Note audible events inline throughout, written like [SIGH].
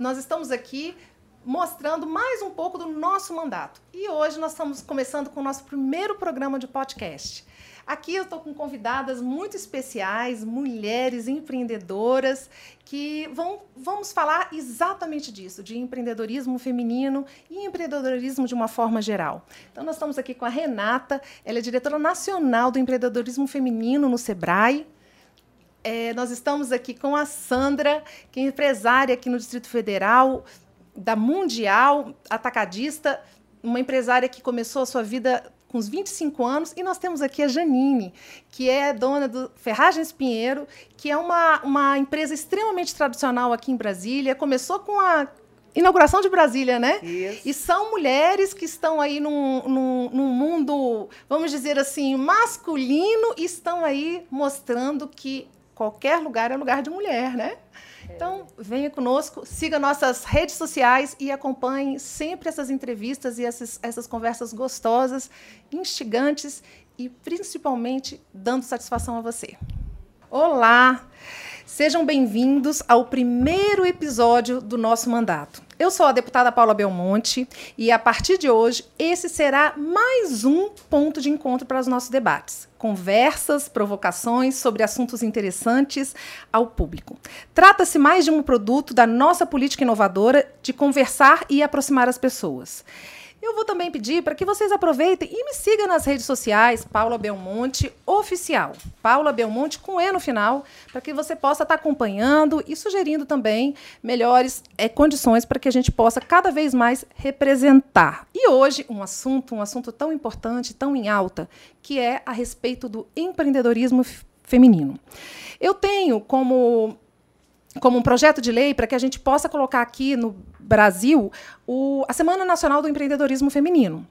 nós estamos aqui mostrando mais um pouco do nosso mandato. E hoje nós estamos começando com o nosso primeiro programa de podcast. Aqui eu estou com convidadas muito especiais, mulheres empreendedoras, que vão vamos falar exatamente disso, de empreendedorismo feminino e empreendedorismo de uma forma geral. Então nós estamos aqui com a Renata, ela é diretora nacional do empreendedorismo feminino no Sebrae. É, nós estamos aqui com a Sandra, que é empresária aqui no Distrito Federal, da Mundial Atacadista, uma empresária que começou a sua vida com uns 25 anos, e nós temos aqui a Janine, que é dona do Ferragens Pinheiro, que é uma, uma empresa extremamente tradicional aqui em Brasília. Começou com a inauguração de Brasília, né? Isso. E são mulheres que estão aí num, num, num mundo, vamos dizer assim, masculino, e estão aí mostrando que qualquer lugar é lugar de mulher, né? Então, venha conosco, siga nossas redes sociais e acompanhe sempre essas entrevistas e essas, essas conversas gostosas, instigantes e principalmente dando satisfação a você. Olá! Sejam bem-vindos ao primeiro episódio do nosso mandato. Eu sou a deputada Paula Belmonte e a partir de hoje esse será mais um ponto de encontro para os nossos debates. Conversas, provocações sobre assuntos interessantes ao público. Trata-se mais de um produto da nossa política inovadora de conversar e aproximar as pessoas. Eu vou também pedir para que vocês aproveitem e me sigam nas redes sociais, Paula Belmonte Oficial. Paula Belmonte com E no final, para que você possa estar acompanhando e sugerindo também melhores é, condições para que a gente possa cada vez mais representar. E hoje, um assunto, um assunto tão importante, tão em alta, que é a respeito do empreendedorismo feminino. Eu tenho como como um projeto de lei para que a gente possa colocar aqui no Brasil o, a Semana Nacional do Empreendedorismo Feminino.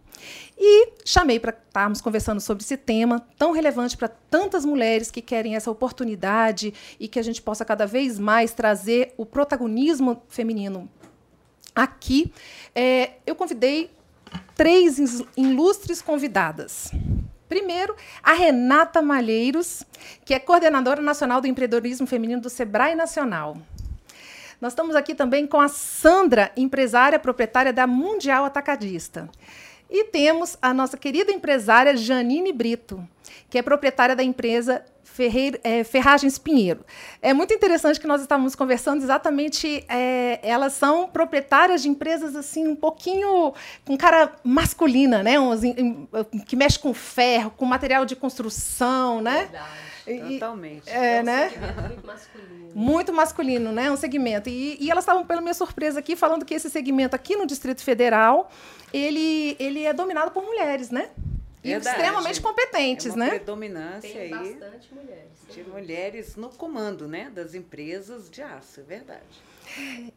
E chamei para estarmos conversando sobre esse tema tão relevante para tantas mulheres que querem essa oportunidade e que a gente possa cada vez mais trazer o protagonismo feminino aqui. É, eu convidei três ilustres convidadas. Primeiro, a Renata Malheiros, que é coordenadora nacional do empreendedorismo feminino do Sebrae Nacional. Nós estamos aqui também com a Sandra, empresária proprietária da Mundial Atacadista. E temos a nossa querida empresária Janine Brito, que é proprietária da empresa é, Ferragens Pinheiro. É muito interessante que nós estávamos conversando exatamente. É, elas são proprietárias de empresas assim um pouquinho com cara masculina, né? Um, que mexe com ferro, com material de construção, né? Verdade. Totalmente. É, é um né? muito masculino. Muito masculino, né? Um segmento. E, e elas estavam, pela minha surpresa aqui, falando que esse segmento aqui no Distrito Federal, ele, ele é dominado por mulheres, né? E Verdade. extremamente competentes, é uma né? predominância Tem aí bastante mulheres. de mulheres no comando, né, das empresas de aço, é verdade.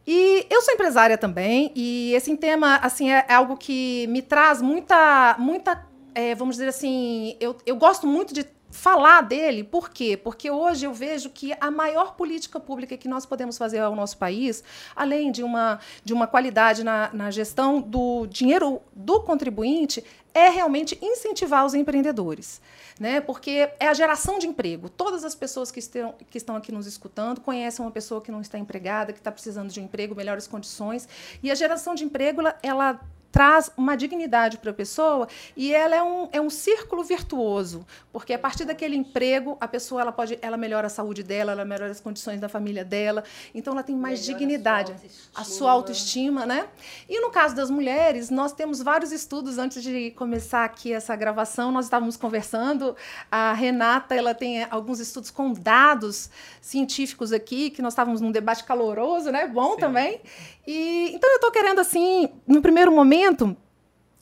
E eu sou empresária também, e esse tema, assim, é é algo que me traz muita, muita, é, vamos dizer assim, eu, eu gosto muito de falar dele, por quê? Porque hoje eu vejo que a maior política pública que nós podemos fazer ao nosso país, além de uma, de uma qualidade na, na gestão do dinheiro do contribuinte, é realmente incentivar os empreendedores. Né? Porque é a geração de emprego. Todas as pessoas que estão, que estão aqui nos escutando conhecem uma pessoa que não está empregada, que está precisando de um emprego, melhores condições. E a geração de emprego, ela, ela traz uma dignidade para a pessoa e ela é um, é um círculo virtuoso, porque a partir daquele emprego, a pessoa ela pode ela melhora a saúde dela, ela melhora as condições da família dela, então ela tem mais Melhora a dignidade, sua autoestima. a sua autoestima, né? E no caso das mulheres, nós temos vários estudos antes de começar aqui essa gravação, nós estávamos conversando, a Renata, ela tem alguns estudos com dados científicos aqui, que nós estávamos num debate caloroso, né? Bom Sim. também. E então eu estou querendo assim, no primeiro momento,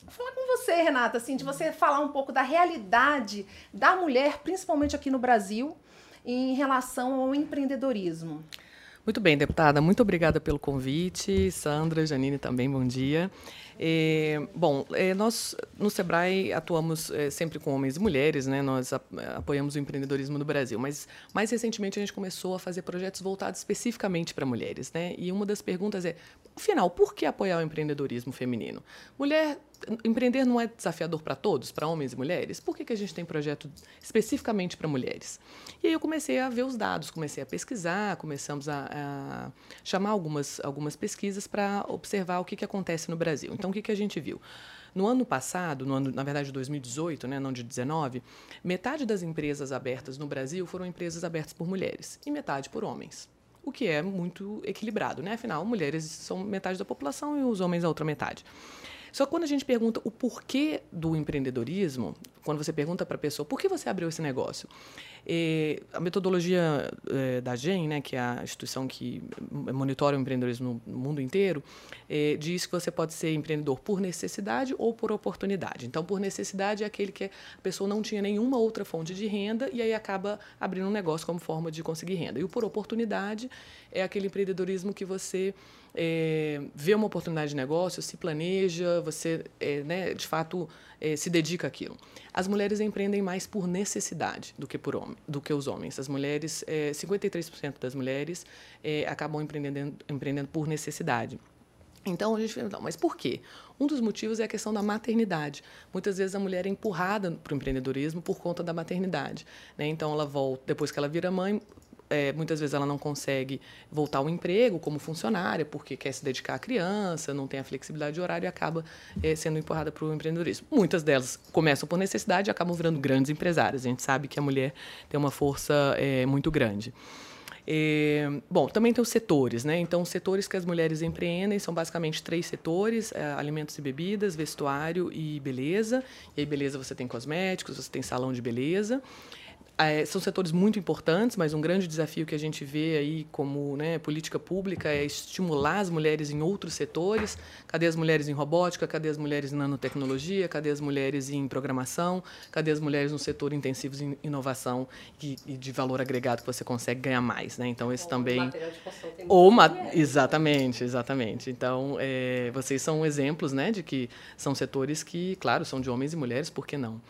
falar com você, Renata, assim, de você falar um pouco da realidade da mulher, principalmente aqui no Brasil, em relação ao empreendedorismo. Muito bem, deputada. Muito obrigada pelo convite. Sandra, Janine também, bom dia. É, bom, é, nós no Sebrae atuamos é, sempre com homens e mulheres, né? Nós a- apoiamos o empreendedorismo no Brasil, mas mais recentemente a gente começou a fazer projetos voltados especificamente para mulheres, né? E uma das perguntas é, afinal, por que apoiar o empreendedorismo feminino? Mulher empreender não é desafiador para todos, para homens e mulheres? Por que, que a gente tem projeto especificamente para mulheres? E aí eu comecei a ver os dados, comecei a pesquisar, começamos a, a chamar algumas, algumas pesquisas para observar o que, que acontece no Brasil. Então, o que, que a gente viu? No ano passado, no ano, na verdade, 2018, né, não de 19, metade das empresas abertas no Brasil foram empresas abertas por mulheres e metade por homens. O que é muito equilibrado, né? Afinal, mulheres são metade da população e os homens a outra metade. Só que quando a gente pergunta o porquê do empreendedorismo, quando você pergunta para a pessoa por que você abriu esse negócio, e a metodologia é, da GEM, né, que é a instituição que monitora o empreendedorismo no mundo inteiro, é, diz que você pode ser empreendedor por necessidade ou por oportunidade. Então, por necessidade é aquele que a pessoa não tinha nenhuma outra fonte de renda e aí acaba abrindo um negócio como forma de conseguir renda. E o por oportunidade é aquele empreendedorismo que você é, vê uma oportunidade de negócio, se planeja, você, é, né, de fato, é, se dedica àquilo. As mulheres empreendem mais por necessidade do que por homem, do que os homens. As mulheres, 53% das mulheres acabam empreendendo, empreendendo por necessidade. Então a gente fala, mas por quê? Um dos motivos é a questão da maternidade. Muitas vezes a mulher é empurrada para o empreendedorismo por conta da maternidade. Né? Então ela volta, depois que ela vira mãe, é, muitas vezes ela não consegue voltar ao emprego como funcionária porque quer se dedicar à criança, não tem a flexibilidade de horário e acaba é, sendo empurrada para o empreendedorismo. Muitas delas começam por necessidade e acabam virando grandes empresárias. A gente sabe que a mulher tem uma força é, muito grande. É, bom, também tem os setores, né? Então, os setores que as mulheres empreendem são basicamente três setores: é, alimentos e bebidas, vestuário e beleza. E aí, beleza, você tem cosméticos, você tem salão de beleza. É, são setores muito importantes, mas um grande desafio que a gente vê aí como né, política pública é estimular as mulheres em outros setores. Cadê as mulheres em robótica? Cadê as mulheres em nanotecnologia? Cadê as mulheres em programação? Cadê as mulheres no setor intensivos em inovação e, e de valor agregado que você consegue ganhar mais? Né? Então, esse Ou também... Ou ma... mulheres. Exatamente, exatamente. Então, é, vocês são exemplos né, de que são setores que, claro, são de homens e mulheres, por que não?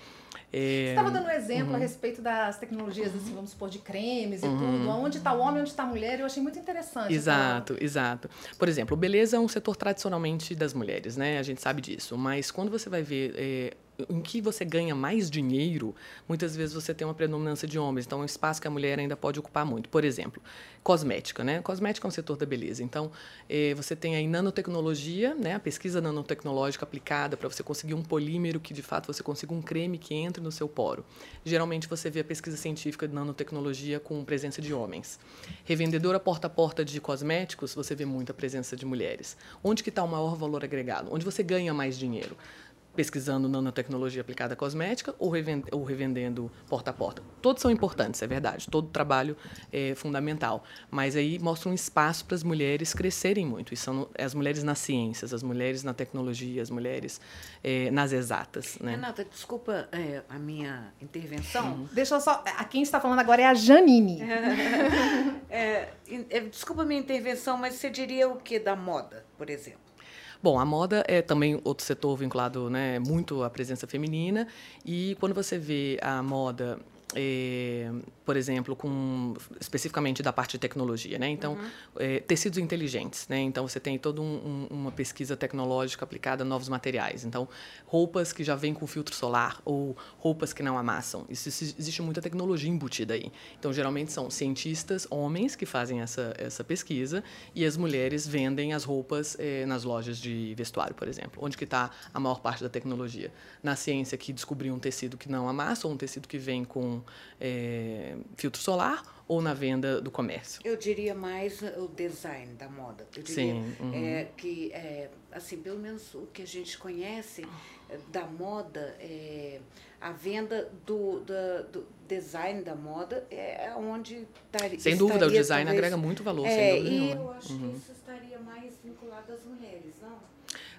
Você É, estava dando um exemplo Uhum. a respeito das tecnologias, assim, vamos supor, de cremes e tudo. Onde está o homem, onde está a mulher, eu achei muito interessante. essa- Exato, exato. Por exemplo, beleza é um setor tradicionalmente das mulheres, né? A gente sabe disso. Mas quando você vai ver é, em que você ganha mais dinheiro, muitas vezes você tem uma predominância de homens. Então, é um espaço que a mulher ainda pode ocupar muito. Por exemplo, cosmética, né? Cosmética é um setor da beleza. Então, é, você tem aí nanotecnologia, né? A pesquisa nanotecnológica aplicada para você conseguir um polímero que, de fato, você consiga um creme que entre no seu poro. Geralmente, você vê a pesquisa científica de nanotecnologia com presença de homens. Revendedora porta a porta de cosméticos, você vê muita presença de mulheres. Onde que está o maior valor agregado? Onde você ganha mais dinheiro? Pesquisando nanotecnologia aplicada à cosmética ou, reven- ou revendendo porta a porta. Todos são importantes, é verdade. Todo trabalho é fundamental. Mas aí mostra um espaço para as mulheres crescerem muito. E são as mulheres nas ciências, as mulheres na tecnologia, as mulheres é, nas exatas. Né? Renata, desculpa é, a minha intervenção. Deixa eu só. A quem está falando agora é a Janine. [LAUGHS] É, é, desculpa a minha intervenção, mas você diria o que da moda, por exemplo? Bom, a moda é também outro setor vinculado né, muito à presença feminina. E quando você vê a moda, eh, por exemplo, com especificamente da parte de tecnologia, né? Então, eh, tecidos inteligentes, né? Então, você tem toda um, um, uma pesquisa tecnológica aplicada a novos materiais. Então, roupas que já vêm com filtro solar ou roupas que não amassam. Isso, isso- existe muita tecnologia embutida aí. Então, geralmente são cientistas, homens, que fazem essa, essa pesquisa e as mulheres vendem as roupas eh, nas lojas de vestuário, por exemplo. Onde que está a maior parte da tecnologia? Na ciência que descobriu um tecido que não amassa ou um tecido que vem com eh, filtro solar ou na venda do comércio? Eu diria mais o design da moda. Eu diria Sim, uhum. é, que, é, assim, pelo menos o que a gente conhece é, da moda, é, a venda do, da- do design da moda é onde estaria. Sem dúvida, o design talvez, agrega muito valor, é, sem dúvida e nenhuma. eu acho Uhum. que isso estaria mais vinculado às mulheres, não?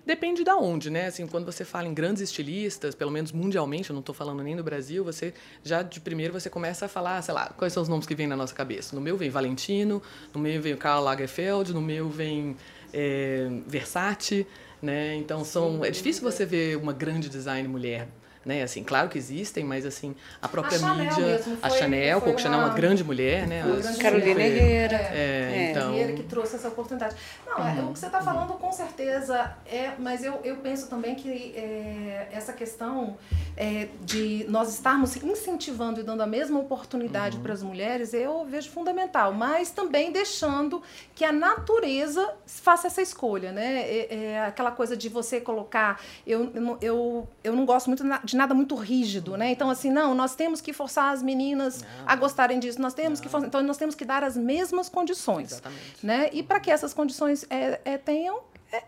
Depende da onde, né? Assim, quando você fala em grandes estilistas, pelo menos mundialmente, eu não estou falando nem do Brasil, você já de primeiro você começa a falar, sei lá, quais são os nomes que vêm na nossa cabeça. No meu vem Valentino, no meu vem Karl Lagerfeld, no meu vem é, Versace, né? Então são é difícil você ver uma grande design mulher né? Assim, claro que existem, mas assim, a própria A Chanel mídia, mesmo a foi- Chanel, foi Coco Chanel é uma uma- grande mulher, né? Ela grande Carolina Herrera. É, então. Vieira que trouxe essa oportunidade. Não, é, o que você está falando com certeza é, mas eu, eu penso também que é, essa questão é, de nós estarmos incentivando e dando a mesma oportunidade para as mulheres, eu vejo fundamental, mas também deixando que a natureza faça essa escolha, né? É, é aquela coisa de você colocar, eu, eu, não- eu, não gosto muito na- de nada muito rígido, né? Então, assim, não, nós temos que forçar as meninas a gostarem disso, nós temos que forçar, então nós temos que dar as mesmas condições Exatamente. né? E para que essas condições é, é, tenham, é,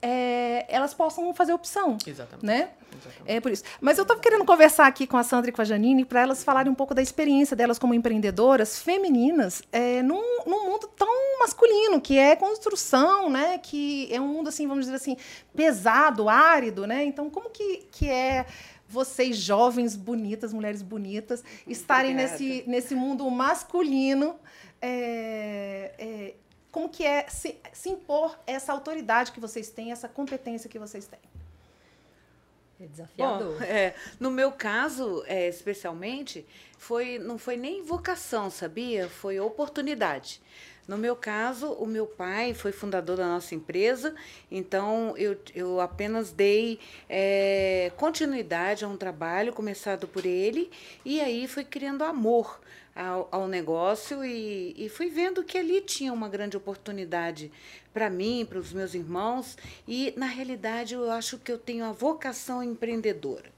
é, elas possam fazer opção, Exatamente. né? Exatamente. É por isso. Mas eu estava querendo conversar aqui com a Sandra e com a Janine para elas falarem um pouco da experiência delas como empreendedoras femininas é, num, num mundo tão masculino, que é construção, né? Que é um mundo, assim, vamos dizer assim, pesado, árido, né? Então, como que, que é vocês, jovens, bonitas, mulheres bonitas, estarem Obrigada. nesse, nesse mundo masculino é, é, como que é se, se impor essa autoridade que vocês têm, essa competência que vocês têm? É Bom, desafiador. é, no meu caso, é, especialmente, foi, não foi nem vocação, sabia? Foi oportunidade. No meu caso, o meu pai foi fundador da nossa empresa, então eu, eu apenas dei é, continuidade a um trabalho começado por ele, e aí fui criando amor ao, ao negócio e, e fui vendo que ali tinha uma grande oportunidade para mim, para os meus irmãos, e na realidade eu acho que eu tenho a vocação empreendedora.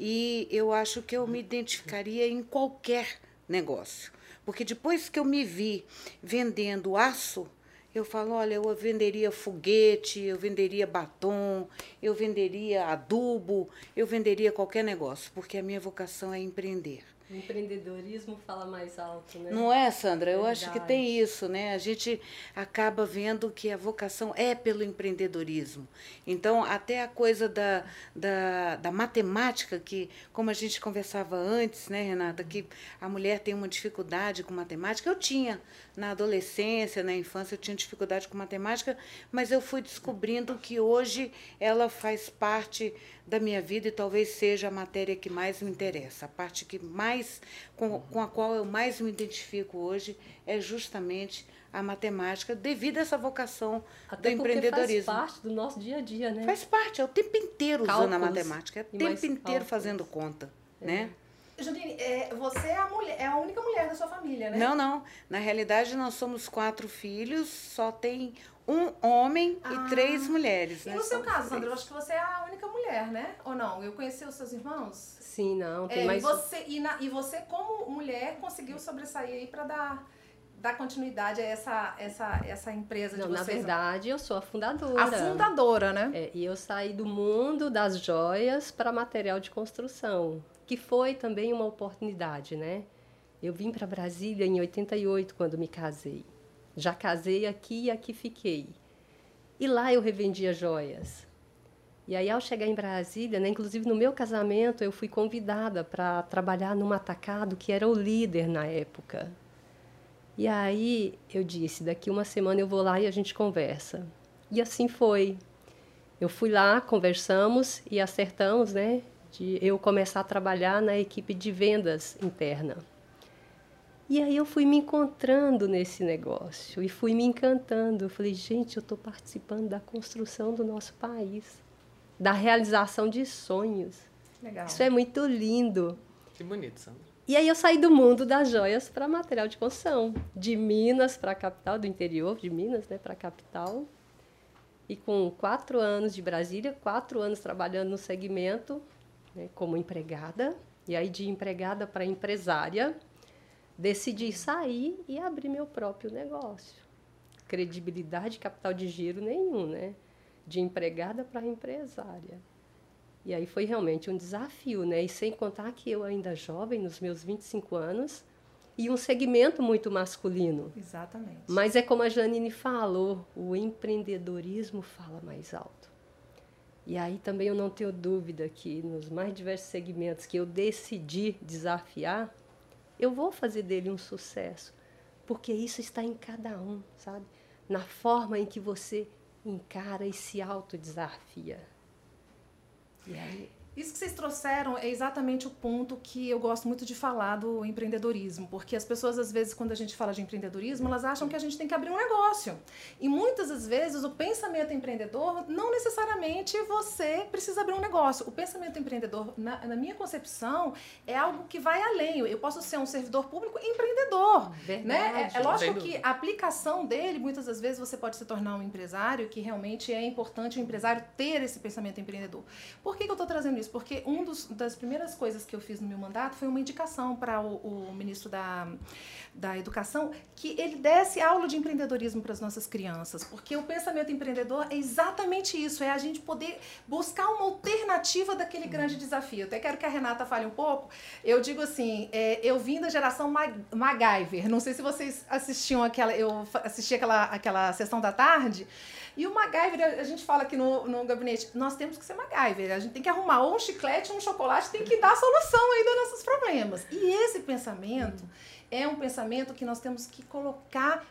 E eu acho que eu me identificaria em qualquer negócio. Porque depois que eu me vi vendendo aço, eu falo, olha, eu venderia foguete, eu venderia batom, eu venderia adubo, eu venderia qualquer negócio, porque a minha vocação é empreender. O empreendedorismo fala mais alto, né? Não é, Sandra? Eu acho que tem isso, né? A gente acaba vendo que a vocação é pelo empreendedorismo. Então, até a coisa da, da, da matemática, que, como a gente conversava antes, né, Renata, que a mulher tem uma dificuldade com matemática. Eu tinha na adolescência, na infância, eu tinha dificuldade com matemática, mas eu fui descobrindo que hoje ela faz parte da minha vida e talvez seja a matéria que mais me interessa. A parte que mais com, com a qual eu mais me identifico hoje é justamente a matemática, devido a essa vocação Até do empreendedorismo. faz parte do nosso dia a dia, né? Faz parte, é o tempo inteiro usando a Cálculos matemática, é o tempo inteiro cálculos. fazendo conta, né? Janine, é, você é a, mulher, é a única mulher da sua família, né? Não, não. Na realidade, nós somos quatro filhos, só tem um homem Ah. e três mulheres. E né? no seu Somos caso. Sandra, eu acho que você é a única mulher, né? Ou não? Eu conheci os seus irmãos? Sim, não. Tem É, mais. e, você, e, na- e você, como mulher, conseguiu sobressair aí para dar, dar continuidade a essa, essa, essa empresa Não, de na vocês. verdade, eu sou a fundadora. A fundadora, né? É, e eu saí do mundo das joias para material de construção, que foi também uma oportunidade, né? Eu vim para Brasília em 88 quando me casei. Já casei aqui e aqui fiquei. E lá eu revendia joias. E aí ao chegar em Brasília, né, inclusive no meu casamento, eu fui convidada para trabalhar num atacado que era o líder na época. E aí eu disse, daqui uma semana eu vou lá e a gente conversa. E assim foi. Eu fui lá, conversamos e acertamos, né, de eu começar a trabalhar na equipe de vendas interna. E aí eu fui me encontrando nesse negócio e fui me encantando. Eu falei, gente, eu estou participando da construção do nosso país, da realização de sonhos. Legal. Isso é muito lindo. Que bonito, Sandra. E aí eu saí do mundo das joias para material de construção, de Minas para a capital, do interior de Minas, né, para a capital. E com quatro anos de Brasília, quatro anos trabalhando no segmento, né, como empregada, e aí de empregada para empresária, decidi sair e abrir meu próprio negócio. Credibilidade, capital de giro nenhum, né? De empregada para empresária. E aí foi realmente um desafio, né? E sem contar que eu ainda jovem, nos meus 25 anos, e um segmento muito masculino. Exatamente. Mas é como a Janine falou, o empreendedorismo fala mais alto. E aí também eu não tenho dúvida que nos mais diversos segmentos que eu decidi desafiar, eu vou fazer dele um sucesso, porque isso está em cada um, sabe? Na forma em que você encara e se autodesafia. E aí Isso que vocês trouxeram é exatamente o ponto que eu gosto muito de falar do empreendedorismo, porque as pessoas, às vezes, quando a gente fala de empreendedorismo, elas acham que a gente tem que abrir um negócio. E muitas das vezes o pensamento empreendedor, não necessariamente você precisa abrir um negócio. O pensamento empreendedor, na, na minha concepção, é algo que vai além. Eu posso ser um servidor público empreendedor. Verdade. Né? É, é lógico que a aplicação dele, muitas das vezes, você pode se tornar um empresário, que realmente é importante o empresário ter esse pensamento empreendedor. Por que, que eu estou trazendo isso? Porque uma das primeiras coisas que eu fiz no meu mandato foi uma indicação para o, o, ministro da, da Educação que ele desse aula de empreendedorismo para as nossas crianças. Porque o pensamento empreendedor é exatamente isso, é a gente poder buscar uma alternativa daquele grande desafio. Eu até quero que a Renata fale um pouco. Eu digo assim, é, eu vim da geração Mag MacGyver. Não sei se vocês assistiam aquela, eu assisti aquela, aquela sessão da tarde. E o MacGyver, a gente fala aqui no, no gabinete, nós temos que ser MacGyver. A gente tem que arrumar ou um chiclete ou um chocolate, tem que dar solução aí dos nossos problemas. E esse pensamento é um pensamento que nós temos que colocar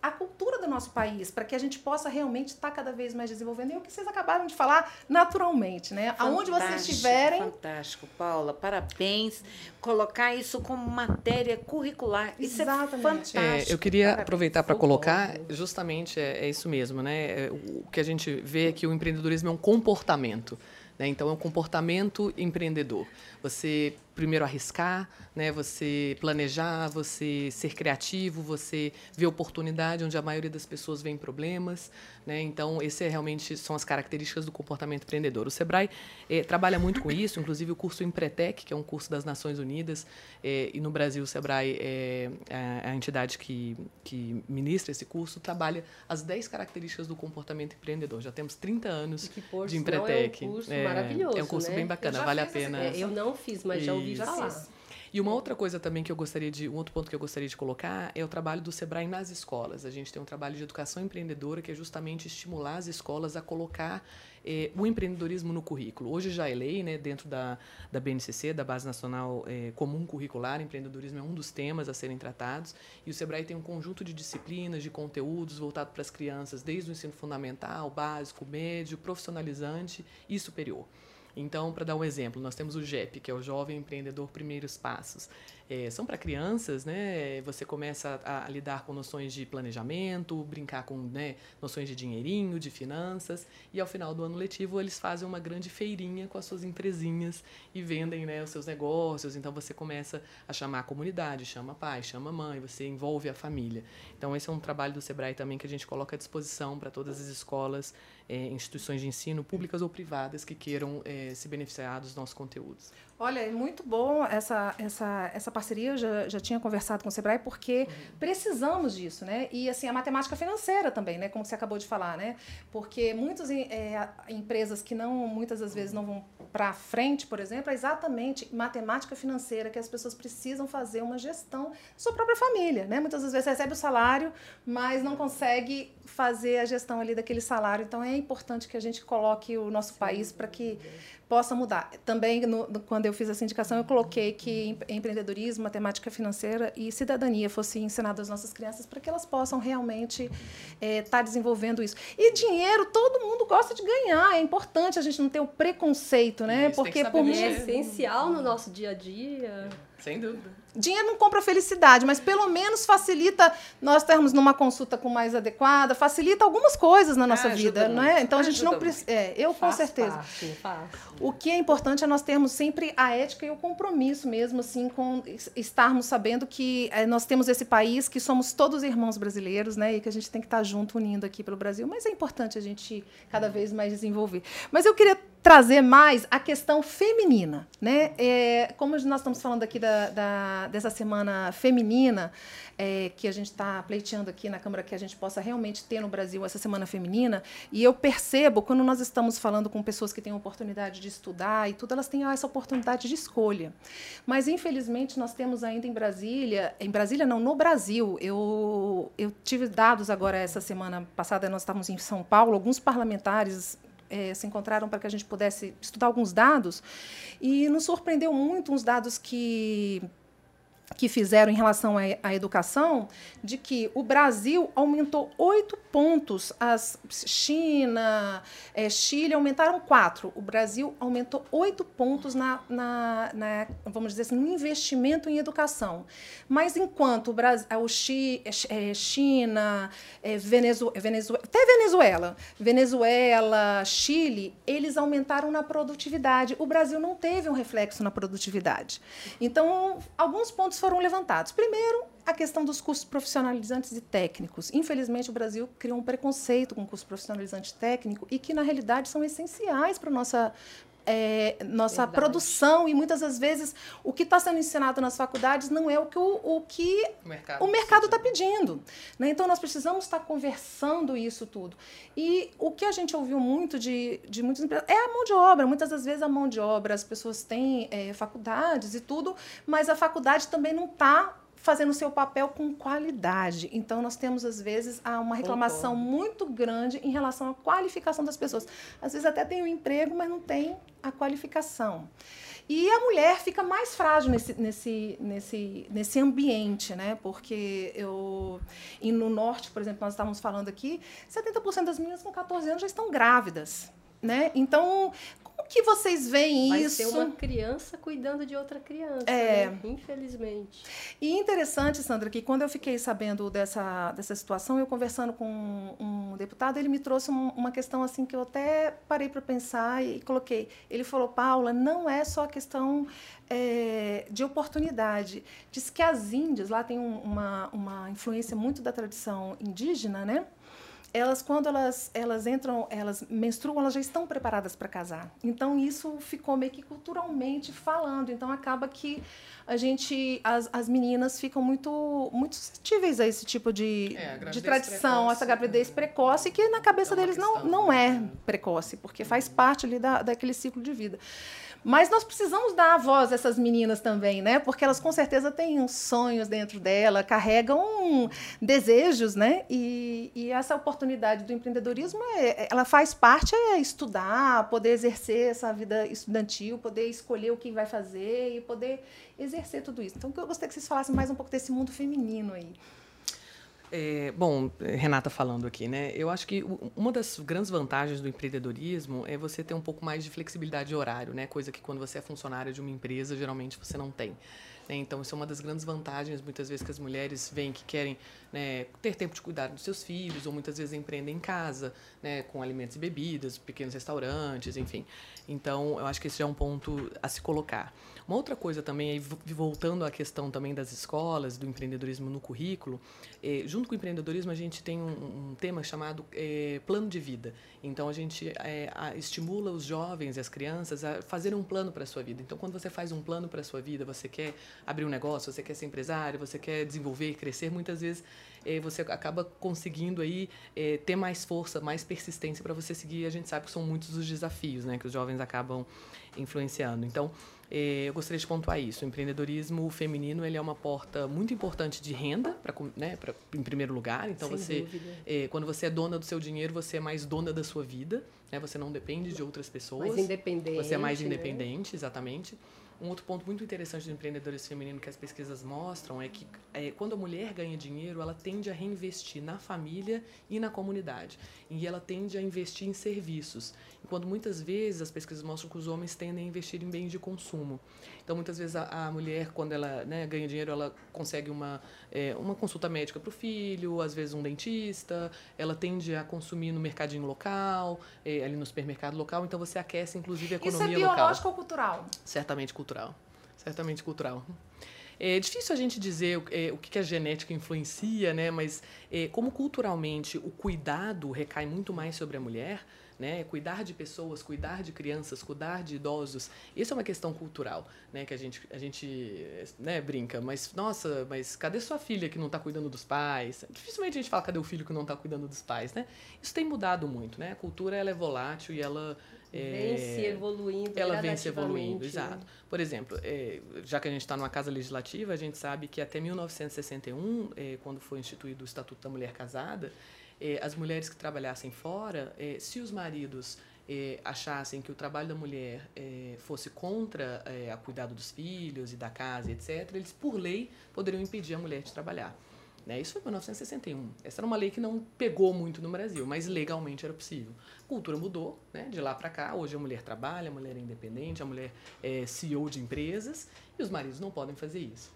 a cultura do nosso país, para que a gente possa realmente estar tá cada vez mais desenvolvendo. E é o que vocês acabaram de falar naturalmente, né? Fantástico, Aonde vocês estiverem. Fantástico, Paula. Parabéns. Colocar isso como matéria curricular. Isso é Exatamente. é fantástico. É, eu queria parabéns. aproveitar para colocar, justamente é, é, isso mesmo, né? É, o que a gente vê é que o empreendedorismo é um comportamento. Né? Então, é um comportamento empreendedor. Você primeiro arriscar, né? Você planejar, você ser criativo, você ver oportunidade onde a maioria das pessoas vê problemas, né? Então, esse é realmente são as características do comportamento empreendedor. O Sebrae é, trabalha muito com isso, inclusive o curso Empretec, que é um curso das Nações Unidas, é, e no Brasil o Sebrae é, é a entidade que, que ministra esse curso, trabalha as 10 características do comportamento empreendedor. Já temos 30 anos que, de Empretec. é um curso maravilhoso, É um curso né? bem bacana, vale a pena. eu não fiz, mas já ouvi ouvi falar. E uma outra coisa também que eu gostaria de, um outro ponto que eu gostaria de colocar é o trabalho do Sebrae nas escolas. A gente tem um trabalho de educação empreendedora que é justamente estimular as escolas a colocar eh, o empreendedorismo no currículo. Hoje já é lei, né, dentro da, da BNCC, da Base Nacional eh, Comum Curricular, empreendedorismo é um dos temas a serem tratados, e o Sebrae tem um conjunto de disciplinas, de conteúdos voltado para as crianças, desde o ensino fundamental, básico, médio, profissionalizante e superior. Então, para dar um exemplo, nós temos o JEP, que é o Jovem Empreendedor Primeiros Passos é, são para crianças, né? Você começa a, a, lidar com noções de planejamento, brincar com né, noções de dinheirinho, de finanças, e ao final do ano letivo eles fazem uma grande feirinha com as suas empresinhas e vendem né, os seus negócios. Então você começa a chamar a comunidade, chama pai, chama mãe, você envolve a família. Então esse é um trabalho do Sebrae também que a gente coloca à disposição para todas as escolas, é, instituições de ensino, públicas ou privadas, que queiram é, se beneficiar dos nossos conteúdos. Olha, é muito bom essa, essa, essa parceria. Eu já, já tinha conversado com o Sebrae, porque uhum. precisamos disso, né? E assim, a matemática financeira também, né? Como você acabou de falar, né? Porque muitas é, empresas que não, muitas das vezes não vão para frente, por exemplo, é exatamente matemática financeira que as pessoas precisam fazer uma gestão da sua própria família, né? Muitas das vezes recebe o salário, mas não consegue fazer a gestão ali daquele salário. Então é importante que a gente coloque o nosso país para que possa mudar. Também, no, quando eu fiz essa indicação, eu coloquei que empreendedorismo, matemática financeira e cidadania fosse ensinado às nossas crianças para que elas possam realmente estar é, tá desenvolvendo isso. E dinheiro, todo mundo gosta de ganhar. É importante a gente não ter o preconceito, né? Isso, Porque por mim é essencial no nosso dia a dia. Sem dúvida. Dinheiro não compra felicidade, mas pelo menos facilita nós termos numa consulta com mais adequada, facilita algumas coisas na nossa vida, não é? Então a gente não precisa. É, eu faz com certeza. Parte, faz. O que é importante é nós termos sempre a ética e o compromisso mesmo, assim, com estarmos sabendo que é, nós temos esse país, que somos todos irmãos brasileiros, né? E que a gente tem que estar junto, unindo aqui pelo Brasil. Mas é importante a gente cada vez mais desenvolver. Mas eu queria trazer mais a questão feminina, né? É, como nós estamos falando aqui da, da dessa semana feminina, é, que a gente está pleiteando aqui na Câmara que a gente possa realmente ter no Brasil essa semana feminina, e eu percebo quando nós estamos falando com pessoas que têm oportunidade de estudar e tudo, elas têm essa oportunidade de escolha. Mas infelizmente nós temos ainda em Brasília, em Brasília não, no Brasil, eu eu tive dados agora essa semana passada, nós estávamos em São Paulo, alguns parlamentares é, se encontraram para que a gente pudesse estudar alguns dados. E nos surpreendeu muito uns dados que que fizeram em relação à, educação, de que o Brasil aumentou oito pontos, as China, é, Chile aumentaram quatro, o Brasil aumentou oito pontos na, na, na, vamos dizer assim, no investimento em educação. Mas enquanto o Brasil, o Chi, é, China, é, Venezuela, Venezuela, até Venezuela, Venezuela, Chile, eles aumentaram na produtividade. O Brasil não teve um reflexo na produtividade. Então, alguns pontos foram levantados. Primeiro, a questão dos cursos profissionalizantes e técnicos. Infelizmente, o Brasil criou um preconceito com o curso profissionalizante técnico e que, na realidade, são essenciais para a nossa, é, nossa produção e muitas das vezes o que está sendo ensinado nas faculdades não é o que o, o que o mercado está pedindo. Né? Então nós precisamos estar tá conversando isso tudo. E o que a gente ouviu muito de, de muitas empresas é a mão de obra. Muitas das vezes a mão de obra, as pessoas têm é, faculdades e tudo, mas a faculdade também não está fazendo o seu papel com qualidade. Então, nós temos, às vezes, uma reclamação Concordo. muito grande em relação à qualificação das pessoas. Às vezes até tem o um emprego, mas não tem a qualificação. E a mulher fica mais frágil nesse, nesse, nesse, nesse ambiente, né? Porque eu. E no norte, por exemplo, nós estávamos falando aqui, 70% das meninas com 14 anos já estão grávidas. Né? Então, que vocês veem Vai isso? Ser uma criança cuidando de outra criança, é. Né? infelizmente. E interessante, Sandra, que quando eu fiquei sabendo dessa, dessa situação, eu conversando com um, deputado, ele me trouxe um, uma questão assim que eu até parei para pensar e, e coloquei. Ele falou, Paula, não é só questão é, de oportunidade. Diz que as índias, lá tem um, uma, uma influência muito da tradição indígena, né? Elas quando elas elas entram, elas menstruam, elas já estão preparadas para casar. Então isso ficou meio que culturalmente falando. Então acaba que a gente as, as meninas ficam muito muito suscetíveis a esse tipo de, é, de tradição, precoce, essa gravidez né? precoce que na cabeça é deles não não é precoce, porque faz parte ali da, daquele ciclo de vida. Mas nós precisamos dar a voz a essas meninas também, né? Porque elas com certeza têm uns sonhos dentro dela, carregam desejos, né? E, e essa oportunidade do empreendedorismo, é, ela faz parte é estudar, poder exercer essa vida estudantil, poder escolher o que vai fazer e poder exercer tudo isso. Então, eu gostaria que vocês falassem mais um pouco desse mundo feminino aí. É, bom, Renata falando aqui, né? Eu acho que uma das grandes vantagens do empreendedorismo é você ter um pouco mais de flexibilidade de horário, né? Coisa que quando você é funcionária de uma empresa, geralmente você não tem. Né? Então, isso é uma das grandes vantagens, muitas vezes, que as mulheres veem que querem né, ter tempo de cuidar dos seus filhos, ou muitas vezes empreendem em casa, né, com alimentos e bebidas, pequenos restaurantes, enfim. Então, eu acho que esse é um ponto a se colocar. Uma outra coisa também, voltando à questão também das escolas, do empreendedorismo no currículo, eh, junto com o empreendedorismo a gente tem um, um tema chamado eh, plano de vida. Então a gente eh, a, estimula os jovens e as crianças a fazerem um plano para a sua vida. Então quando você faz um plano para a sua vida, você quer abrir um negócio, você quer ser empresário, você quer desenvolver, crescer, muitas vezes você acaba conseguindo aí ter mais força, mais persistência para você seguir. A gente sabe que são muitos os desafios, né, que os jovens acabam influenciando. Então eu gostaria de pontuar isso. O empreendedorismo feminino ele é uma porta muito importante de renda, pra, né, pra, em primeiro lugar. Então, Sem você, é, quando você é dona do seu dinheiro, você é mais dona da sua vida. Né? Você não depende de outras pessoas. Mais independente. Você é mais né? independente, né? exatamente. Um outro ponto muito interessante do empreendedorismo feminino que as pesquisas mostram é que é, quando a mulher ganha dinheiro, ela tende a reinvestir na família e na comunidade. E ela tende a investir em serviços. Enquanto muitas vezes as pesquisas mostram que os homens tendem a investir em bens de consumo. Então, muitas vezes a, a mulher, quando ela né, ganha dinheiro, ela consegue uma, é, uma consulta médica para o filho, às vezes um dentista, ela tende a consumir no mercadinho local, é, ali no supermercado local, então você aquece, inclusive, a economia local. Isso é biológico local. ou cultural? Certamente cultural. Certamente cultural. É difícil a gente dizer é, o que a genética influencia, né? mas é, como culturalmente o cuidado recai muito mais sobre a mulher, né? Cuidar de pessoas, cuidar de crianças, cuidar de idosos, isso é uma questão cultural, né? Que a gente, a gente né, brinca, mas nossa, mas cadê sua filha que não está cuidando dos pais? Dificilmente a gente fala cadê o filho que não está cuidando dos pais, né? Isso tem mudado muito, né? A cultura ela é volátil e ela vem é, se evoluindo ela vem se evoluindo né? exato por exemplo é, já que a gente está numa casa legislativa a gente sabe que até 1961 é, quando foi instituído o estatuto da mulher casada eh, as mulheres que trabalhassem fora, eh, se os maridos é, achassem que o trabalho da mulher é, fosse contra é, a cuidado dos filhos e da casa, etc., eles, por lei, poderiam impedir a mulher de trabalhar. Né? Isso foi em 1961. Essa era uma lei que não pegou muito no Brasil, mas legalmente era possível. A cultura mudou, né? de lá para cá. Hoje a mulher trabalha, a mulher é independente, a mulher é CEO de empresas e os maridos não podem fazer isso.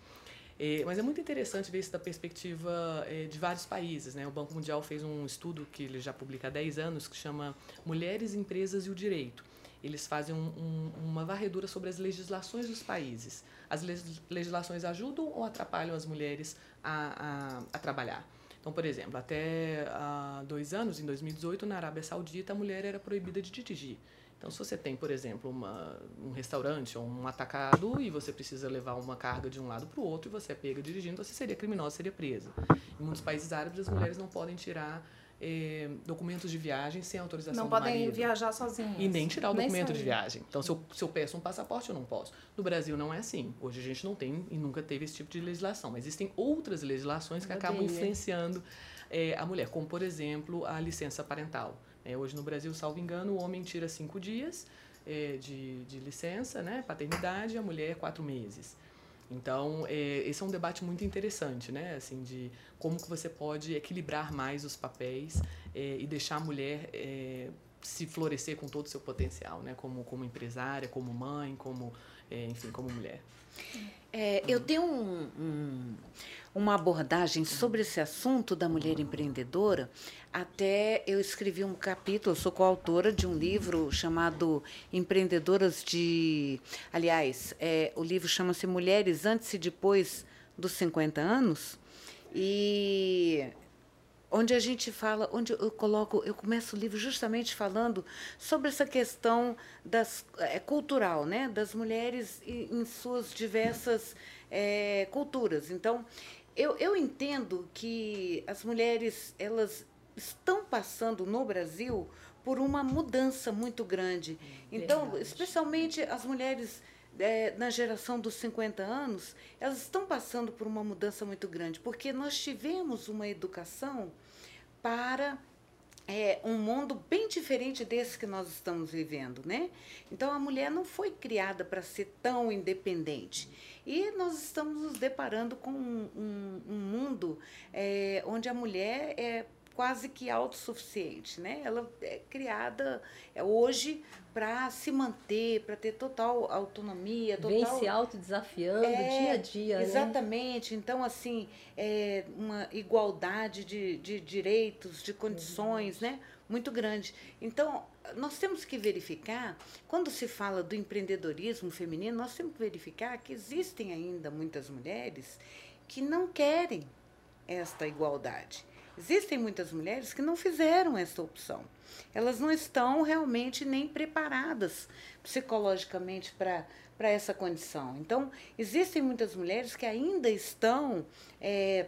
É, mas é muito interessante ver isso da perspectiva é, de vários países. Né? O Banco Mundial fez um estudo que ele já publica há 10 anos que chama Mulheres, Empresas e o Direito. Eles fazem um, um, uma varredura sobre as legislações dos países. As legislações ajudam ou atrapalham as mulheres a, a, a trabalhar? Então, por exemplo, até há dois anos, em 2018, na Arábia Saudita, a mulher era proibida de dirigir. Então, se você tem, por exemplo, uma, um restaurante ou um atacado e você precisa levar uma carga de um lado para o outro e você é pega dirigindo, você seria criminosa, seria presa. Em muitos países árabes, as mulheres não podem tirar eh, documentos de viagem sem autorização não do podem marido. viajar sozinhas. E nem tirar o Nem documento de sair. viagem. Então, se eu, se eu peço um passaporte, eu não posso. No Brasil não é assim. Hoje a gente não tem e nunca teve esse tipo de legislação. Mas existem outras legislações que acabam influenciando eh, a mulher, como, por exemplo, a licença parental. Eh, hoje no Brasil, salvo engano, o homem tira cinco dias de, de licença, né, paternidade, e a mulher quatro meses. Então, eh, esse é um debate muito interessante, né? Assim, de como que você pode equilibrar mais os papéis eh, e deixar a mulher eh, se florescer com todo o seu potencial, né? Como, como empresária, como mãe, como, eh, enfim, como mulher. É, eu tenho um- um- uma abordagem sobre esse assunto da mulher empreendedora. Até eu escrevi um capítulo, sou coautora de um livro chamado Empreendedoras de. Aliás, é, o livro chama-se Mulheres Antes e Depois dos 50 Anos. E onde a gente fala, onde eu coloco, eu começo o livro justamente falando sobre essa questão das é, cultural, né, das mulheres em, suas diversas é, culturas. Então, eu, eu entendo que as mulheres elas estão passando no Brasil por uma mudança muito grande. Então, Verdade. especialmente as mulheres é, na geração dos 50 anos, elas estão passando por uma mudança muito grande, porque nós tivemos uma educação para é, um mundo bem diferente desse que nós estamos vivendo, né? Então a mulher não foi criada para ser tão independente. E nós estamos nos deparando com um, um- um mundo é, onde a mulher é quase que autossuficiente, né? Ela é criada é, hoje para se manter, para ter total autonomia, total Vem se autodesafiando É, dia a dia, né? Exatamente. Então, assim, é uma igualdade de, de direitos, de condições, né? Muito grande. Então, nós temos que verificar, quando se fala do empreendedorismo feminino, nós temos que verificar que existem ainda muitas mulheres que não querem esta igualdade. Existem muitas mulheres que não fizeram essa opção. Elas não estão realmente nem preparadas psicologicamente para para essa condição. Então, existem muitas mulheres que ainda estão é,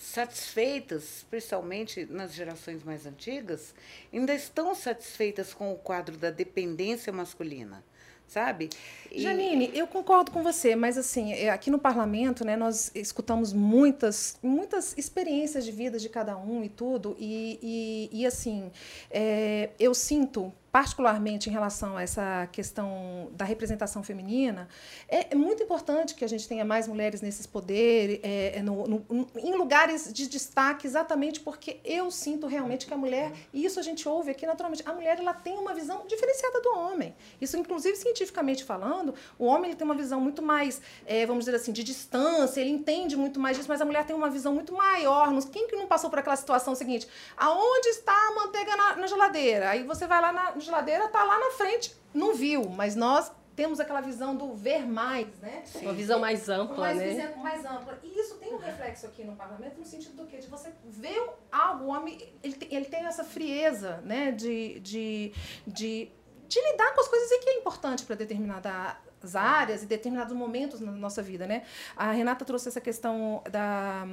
satisfeitas, especialmente nas gerações mais antigas, ainda estão satisfeitas com o quadro da dependência masculina, sabe? E- Janine, eu concordo com você, mas assim, é, aqui no parlamento, né, nós escutamos muitas, muitas experiências de vida de cada um e tudo, e, e, e, assim, é, eu sinto particularmente em relação a essa questão da representação feminina, é, é muito importante que a gente tenha mais mulheres nesses poderes, é, é, no- no- em lugares de destaque, exatamente porque eu sinto realmente que a mulher, e isso a gente ouve aqui naturalmente, a mulher ela tem uma visão diferenciada do homem. Isso, inclusive, cientificamente falando, o homem ele tem uma visão muito mais, é, vamos dizer assim, de distância, ele entende muito mais disso, mas a mulher tem uma visão muito maior. Quem que não passou por aquela situação seguinte? Aonde está a manteiga na, na geladeira? Aí você vai lá na geladeira, tá lá na frente, não viu, mas nós temos aquela visão do ver mais, né? Uma visão mais ampla, mais, né? visão- mais ampla. E isso tem um reflexo aqui no parlamento no sentido do quê? De você ver algo, o homem, ele, tem- ele tem essa frieza, né? De, de, de, de lidar com as coisas e que é importante para determinadas áreas e determinados momentos na nossa vida, né? A Renata trouxe essa questão da,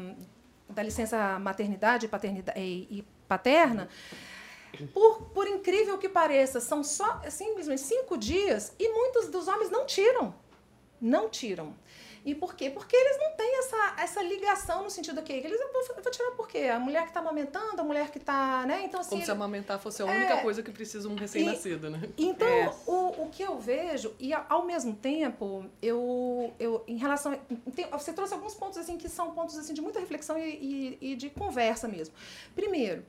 da licença maternidade paternidade, e, e paterna. Por, por incrível que pareça, são só simplesmente cinco dias e muitos dos homens não tiram. Não tiram. E por quê? Porque eles não têm essa, essa ligação no sentido que eles eu vou, eu vou tirar por quê? A mulher que está amamentando, a mulher que está, né? Então assim, como se amamentar fosse a única é, coisa que precisa um recém-nascido, né? Então, é. o, o que eu vejo e ao mesmo tempo, eu eu em relação tem, você trouxe alguns pontos assim que são pontos assim de muita reflexão e, e, e de conversa mesmo. Primeiro,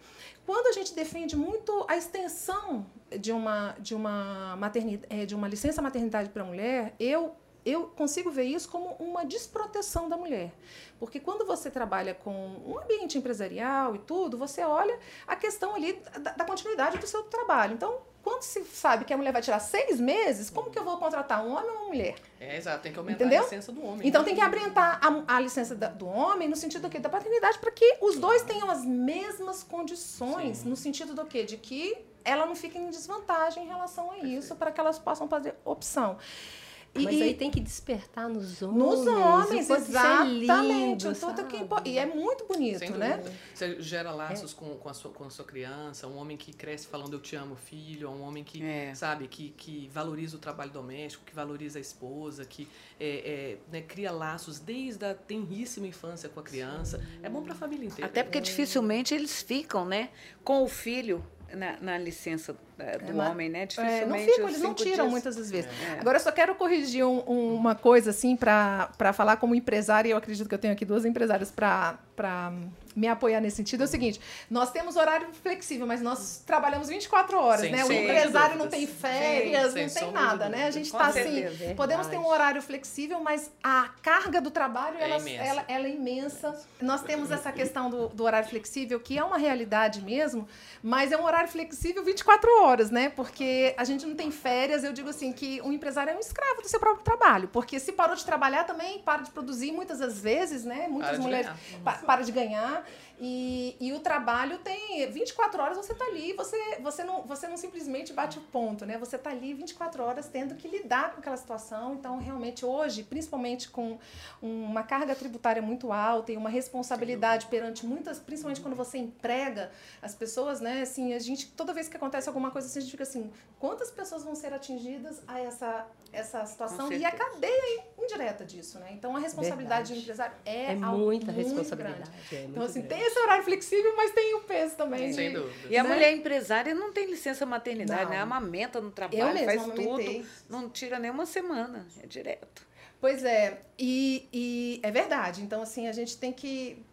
quando a gente defende muito a extensão de uma de uma maternidade, é, de uma licença maternidade para a mulher, eu eu consigo ver isso como uma desproteção da mulher. Porque quando você trabalha com um ambiente empresarial e tudo, você olha a questão ali da, da continuidade do seu trabalho. Então, quando se sabe que a mulher vai tirar seis meses, como que eu vou contratar um homem ou uma mulher? É, exato, tem que aumentar Entendeu? a licença do homem. Então né? tem que aumentar a, a licença da, do homem no sentido do quê? Da paternidade, para que os dois tenham as mesmas condições, Sim. no sentido do quê? De que ela não fique em desvantagem em relação a isso, para que elas possam fazer opção. E, Mas aí tem que despertar nos homens. Nos homens, exatamente. É lindo, que, e é muito bonito, né? Você gera laços é. com, com, a sua, com a sua criança, um homem que cresce falando eu te amo, filho, um homem que, é. sabe, que, que valoriza o trabalho doméstico, que valoriza a esposa, que é, é né, cria laços desde a tenríssima infância com a criança. Sim. É bom para a família inteira. Até porque dificilmente eles ficam, né, com o filho na, na licença é, do é, homem, né? Dificilmente. É, não ficam, eles não tiram dias. muitas das vezes. É. Agora, eu só quero corrigir um, um, uma coisa, assim, para falar como empresária, e eu acredito que eu tenho aqui duas empresárias para me apoiar nesse sentido. É o seguinte: nós temos horário flexível, mas nós trabalhamos 24 horas, sem, né? O empresário não tem férias, sem, não tem nada, né? A gente está assim. Verdade. Podemos ter um horário flexível, mas a carga do trabalho é ela, imensa. Ela, ela é imensa. Nós temos essa questão do, do horário flexível, que é uma realidade mesmo, mas é um horário flexível 24 horas né? Porque a gente não tem férias. Eu digo assim que um empresário é um escravo do seu próprio trabalho. Porque se parou de trabalhar também, para de produzir muitas das vezes, né? Muitas para mulheres para de ganhar. E, e o trabalho tem 24 horas você está ali, você, você, não, você não simplesmente bate o ponto, né? Você está ali 24 horas tendo que lidar com aquela situação. Então, realmente, hoje, principalmente com uma carga tributária muito alta e uma responsabilidade perante muitas, principalmente quando você emprega as pessoas, né? Assim, a gente, toda vez que acontece alguma coisa assim, a gente fica assim, quantas pessoas vão ser atingidas a essa, essa situação e a cadeia indireta disso, né? Então, a responsabilidade Verdade. do empresário é, é muita responsabilidade. É então, assim, grande. Esse horário flexível, mas tem o peso também. Sem dúvida. E a né? mulher empresária não tem licença maternidade, não. né? Amamenta no trabalho, faz tudo. Não tira nem uma semana, é direto. Pois é, e, e é verdade. Então, assim, a gente tem que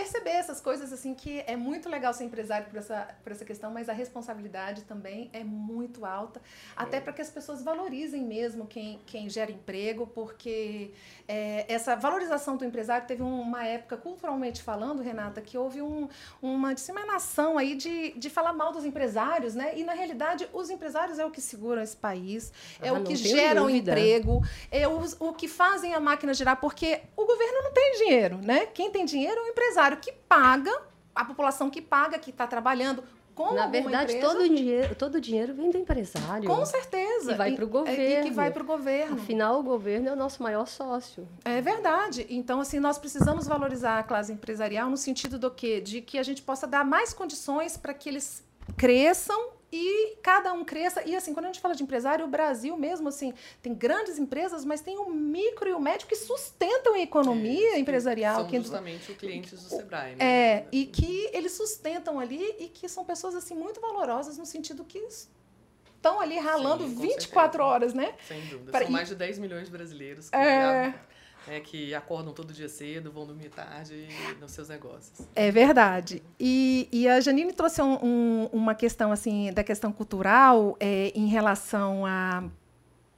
perceber essas coisas assim que é muito legal ser empresário por essa, por essa questão, mas a responsabilidade também é muito alta, até é. para que as pessoas valorizem mesmo quem, quem gera emprego, porque é, essa valorização do empresário teve uma época, culturalmente falando, Renata, que houve um, uma disseminação aí de, de falar mal dos empresários, né? E na realidade, os empresários é o que seguram esse país, é ah, o que geram dúvida. emprego, é o, o que fazem a máquina girar, porque o governo não tem dinheiro, né? Quem tem dinheiro é o empresário empresário que paga, a população que paga, que está trabalhando, com Na verdade, empresa, todo o dinheiro, todo o dinheiro vem do empresário. Com certeza. E vai para o governo. E que vai para o governo. Afinal, o governo é o nosso maior sócio. É verdade. Então, assim, nós precisamos valorizar a classe empresarial no sentido do quê? De que a gente possa dar mais condições para que eles cresçam e cada um cresça. E assim, quando a gente fala de empresário, o Brasil mesmo, assim, tem grandes empresas, mas tem o micro e o médio que sustentam a economia é, empresarial. São que, justamente os clientes do Sebrae. Né? É, e que eles sustentam ali e que são pessoas, assim, muito valorosas no sentido que estão ali ralando Sim, 24 certeza. horas, né? Sem dúvida. Pra, são mais de 10 milhões de brasileiros que é é, que acordam todo dia cedo, vão dormir tarde nos seus negócios. É verdade. E, e a Janine trouxe um, um, uma questão assim da questão cultural é, em relação a,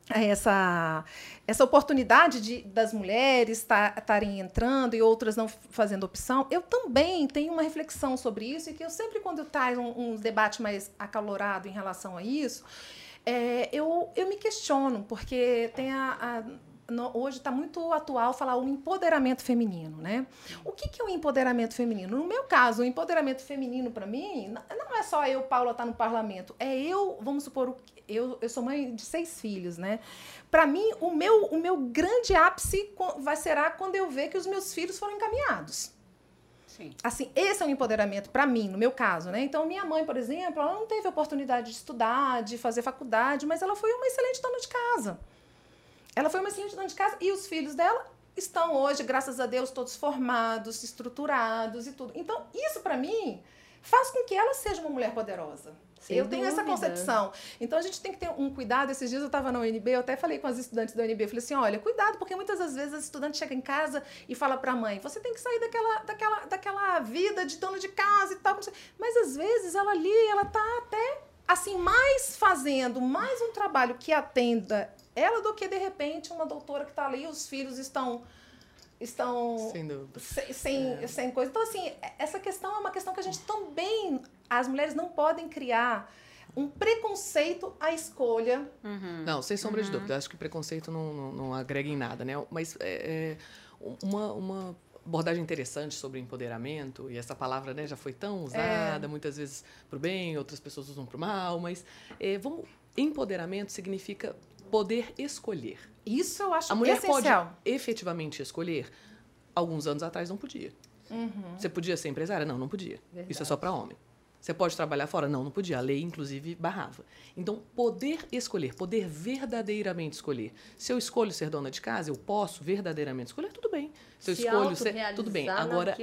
essa, essa oportunidade de, das mulheres estarem entrando e outras não fazendo opção. Eu também tenho uma reflexão sobre isso e que eu sempre, quando eu trago um, um debate mais acalorado em relação a isso, é, eu, eu me questiono, porque tem a, a no, hoje está muito atual falar o empoderamento feminino, né? O que, que é o empoderamento feminino? No meu caso, o empoderamento feminino para mim não é só eu, Paula, estar tá no parlamento. É eu, vamos supor, eu, eu sou mãe de seis filhos, né? Para mim, o meu, o meu grande ápice vai será quando eu ver que os meus filhos foram encaminhados. Sim. Assim, esse é um empoderamento para mim, no meu caso, né? Então, minha mãe, por exemplo, ela não teve oportunidade de estudar, de fazer faculdade, mas ela foi uma excelente dona de casa. Ela foi uma excelente dona de casa e os filhos dela estão hoje, graças a Deus, todos formados, estruturados e tudo. Então, isso para mim faz com que ela seja uma mulher poderosa. Sem eu tenho essa concepção. Então a gente tem que ter um cuidado. Esses dias eu estava na UNB, eu até falei com as estudantes da UNB, eu falei assim: olha, cuidado, porque muitas das vezes a estudante chega em casa e fala para a mãe: você tem que sair daquela, daquela, daquela vida de dono de casa e tal. Mas às vezes ela ali, ela tá até assim, mais fazendo mais um trabalho que atenda ela do que de repente uma doutora que está ali, os filhos estão estão sem dúvida. sem, sem, é. sem coisa. Então assim, essa questão é uma questão que a gente também as mulheres não podem criar um preconceito à escolha. Uhum. Não, sem sombra uhum. de dúvida. Acho que preconceito não, não, não agrega em nada, né? Mas é, é, uma, uma abordagem interessante sobre empoderamento, e essa palavra né, já foi tão usada, é. muitas vezes para o bem, outras pessoas usam para o mal, mas é, vamos, empoderamento significa poder escolher. Isso eu acho A mulher essencial. pode efetivamente escolher. Alguns anos atrás não podia. Uhum. Você podia ser empresária? Não, não podia. Verdade. Isso é só para homem. Você pode trabalhar fora? Não, não podia. A lei, inclusive, barrava. Então, poder escolher, poder verdadeiramente escolher. Se eu escolho ser dona de casa, eu posso verdadeiramente escolher, tudo bem. Se eu Se escolho ser. Tudo bem. Agora.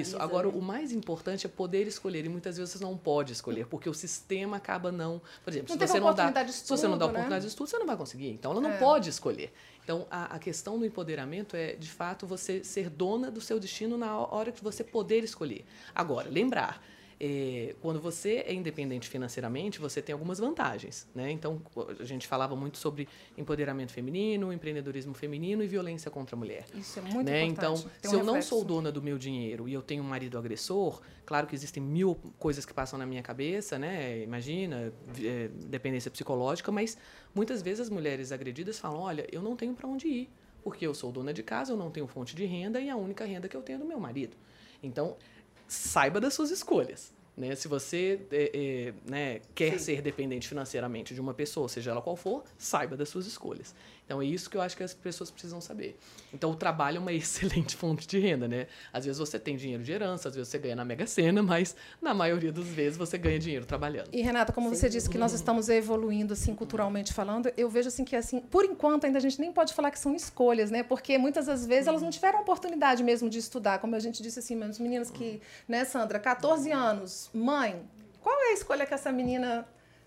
isso. Agora, né? o mais importante é poder escolher. E muitas vezes você não pode escolher, porque o sistema acaba não. Por exemplo, não se você não dá. Estudo, se você não dá oportunidade né? de estudo, você não vai conseguir. Então, ela não é. pode escolher. Então, a, a, questão do empoderamento é, de fato, você ser dona do seu destino na hora que você poder escolher. Agora, lembrar é, quando você é independente financeiramente, você tem algumas vantagens. Né? Então, a gente falava muito sobre empoderamento feminino, empreendedorismo feminino e violência contra a mulher. Isso é muito né? importante. Então, se um eu não sou dona do meu dinheiro e eu tenho um marido agressor, claro que existem mil coisas que passam na minha cabeça, né? imagina, é, dependência psicológica, mas muitas vezes as mulheres agredidas falam, olha, eu não tenho para onde ir, porque eu sou dona de casa, eu não tenho fonte de renda e a única renda que eu tenho é do meu marido. Então, saiba das suas escolhas. Né? Se você é, é, né, quer Sim. ser dependente financeiramente de uma pessoa, seja ela qual for, saiba das suas escolhas. Então é isso que eu acho que as pessoas precisam saber. Então o trabalho é uma [LAUGHS] excelente fonte de renda, né? Às vezes você tem dinheiro de herança, às vezes você ganha na Mega Sena, mas na maioria das vezes você ganha dinheiro trabalhando. E Renata, como Sim. você disse que nós estamos evoluindo assim culturalmente falando, eu vejo assim que assim, por enquanto ainda a gente nem pode falar que são escolhas, né? Porque muitas das vezes elas não tiveram oportunidade mesmo de estudar, como a gente disse assim, as meninas que, né, Sandra, 14 anos, mãe, qual é a escolha que essa menina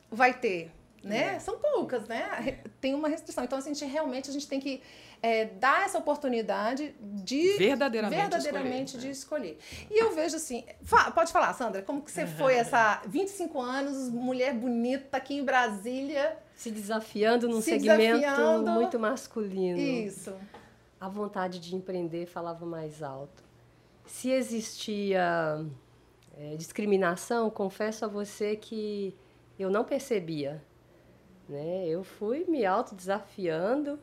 vai ter? né? É. São poucas, né? Tem uma restrição. Então, assim, a gente realmente a gente tem que é, dar essa oportunidade de verdadeiramente, verdadeiramente escolher, de né? escolher. E eu vejo assim, fa pode falar, Sandra, como que você foi essa [LAUGHS] 25 anos, mulher bonita aqui em Brasília, se desafiando num se segmento desafiando. muito masculino. Isso. A vontade de empreender falava mais alto. Se existia é, discriminação, confesso a você que eu não percebia né? Eu fui me autodesafiando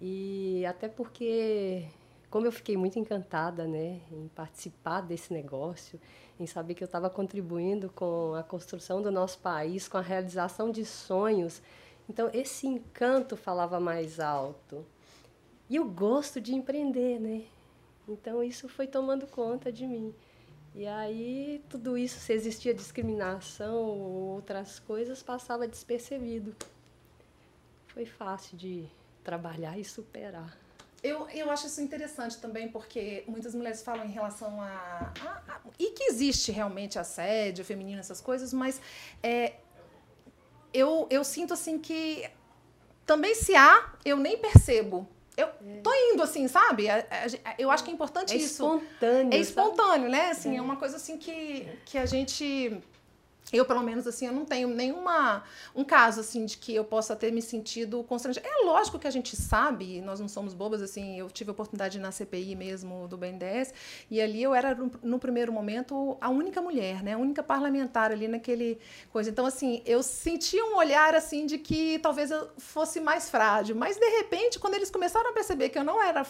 e até porque como eu fiquei muito encantada, né, em participar desse negócio, em saber que eu estava contribuindo com a construção do nosso país, com a realização de sonhos, então esse encanto falava mais alto e o gosto de empreender, né? Então isso foi tomando conta de mim. E aí, tudo isso, se existia discriminação ou outras coisas, passava despercebido. Foi fácil de trabalhar e superar. Eu, eu acho isso interessante também, porque muitas mulheres falam em relação a, a, a E que existe realmente assédio feminino, essas coisas, mas é, eu, eu sinto assim que também se há, eu nem percebo. Eu é. tô indo, assim, sabe? Eu acho que é importante é isso. É espontâneo. É espontâneo, né? Assim, é. é uma coisa assim que, que a gente eu, pelo menos, assim, eu não tenho nenhuma um caso assim de que eu possa ter me sentido constrangida. É lógico que a gente sabe, nós não somos bobas, assim, eu tive a oportunidade na CPI mesmo do BNDES, e ali eu era, no, primeiro momento, a única mulher, né? A única parlamentar ali naquele coisa. Então, assim, eu sentia um olhar, assim, de que talvez eu fosse mais frágil. Mas, de repente, quando eles começaram a perceber que eu não era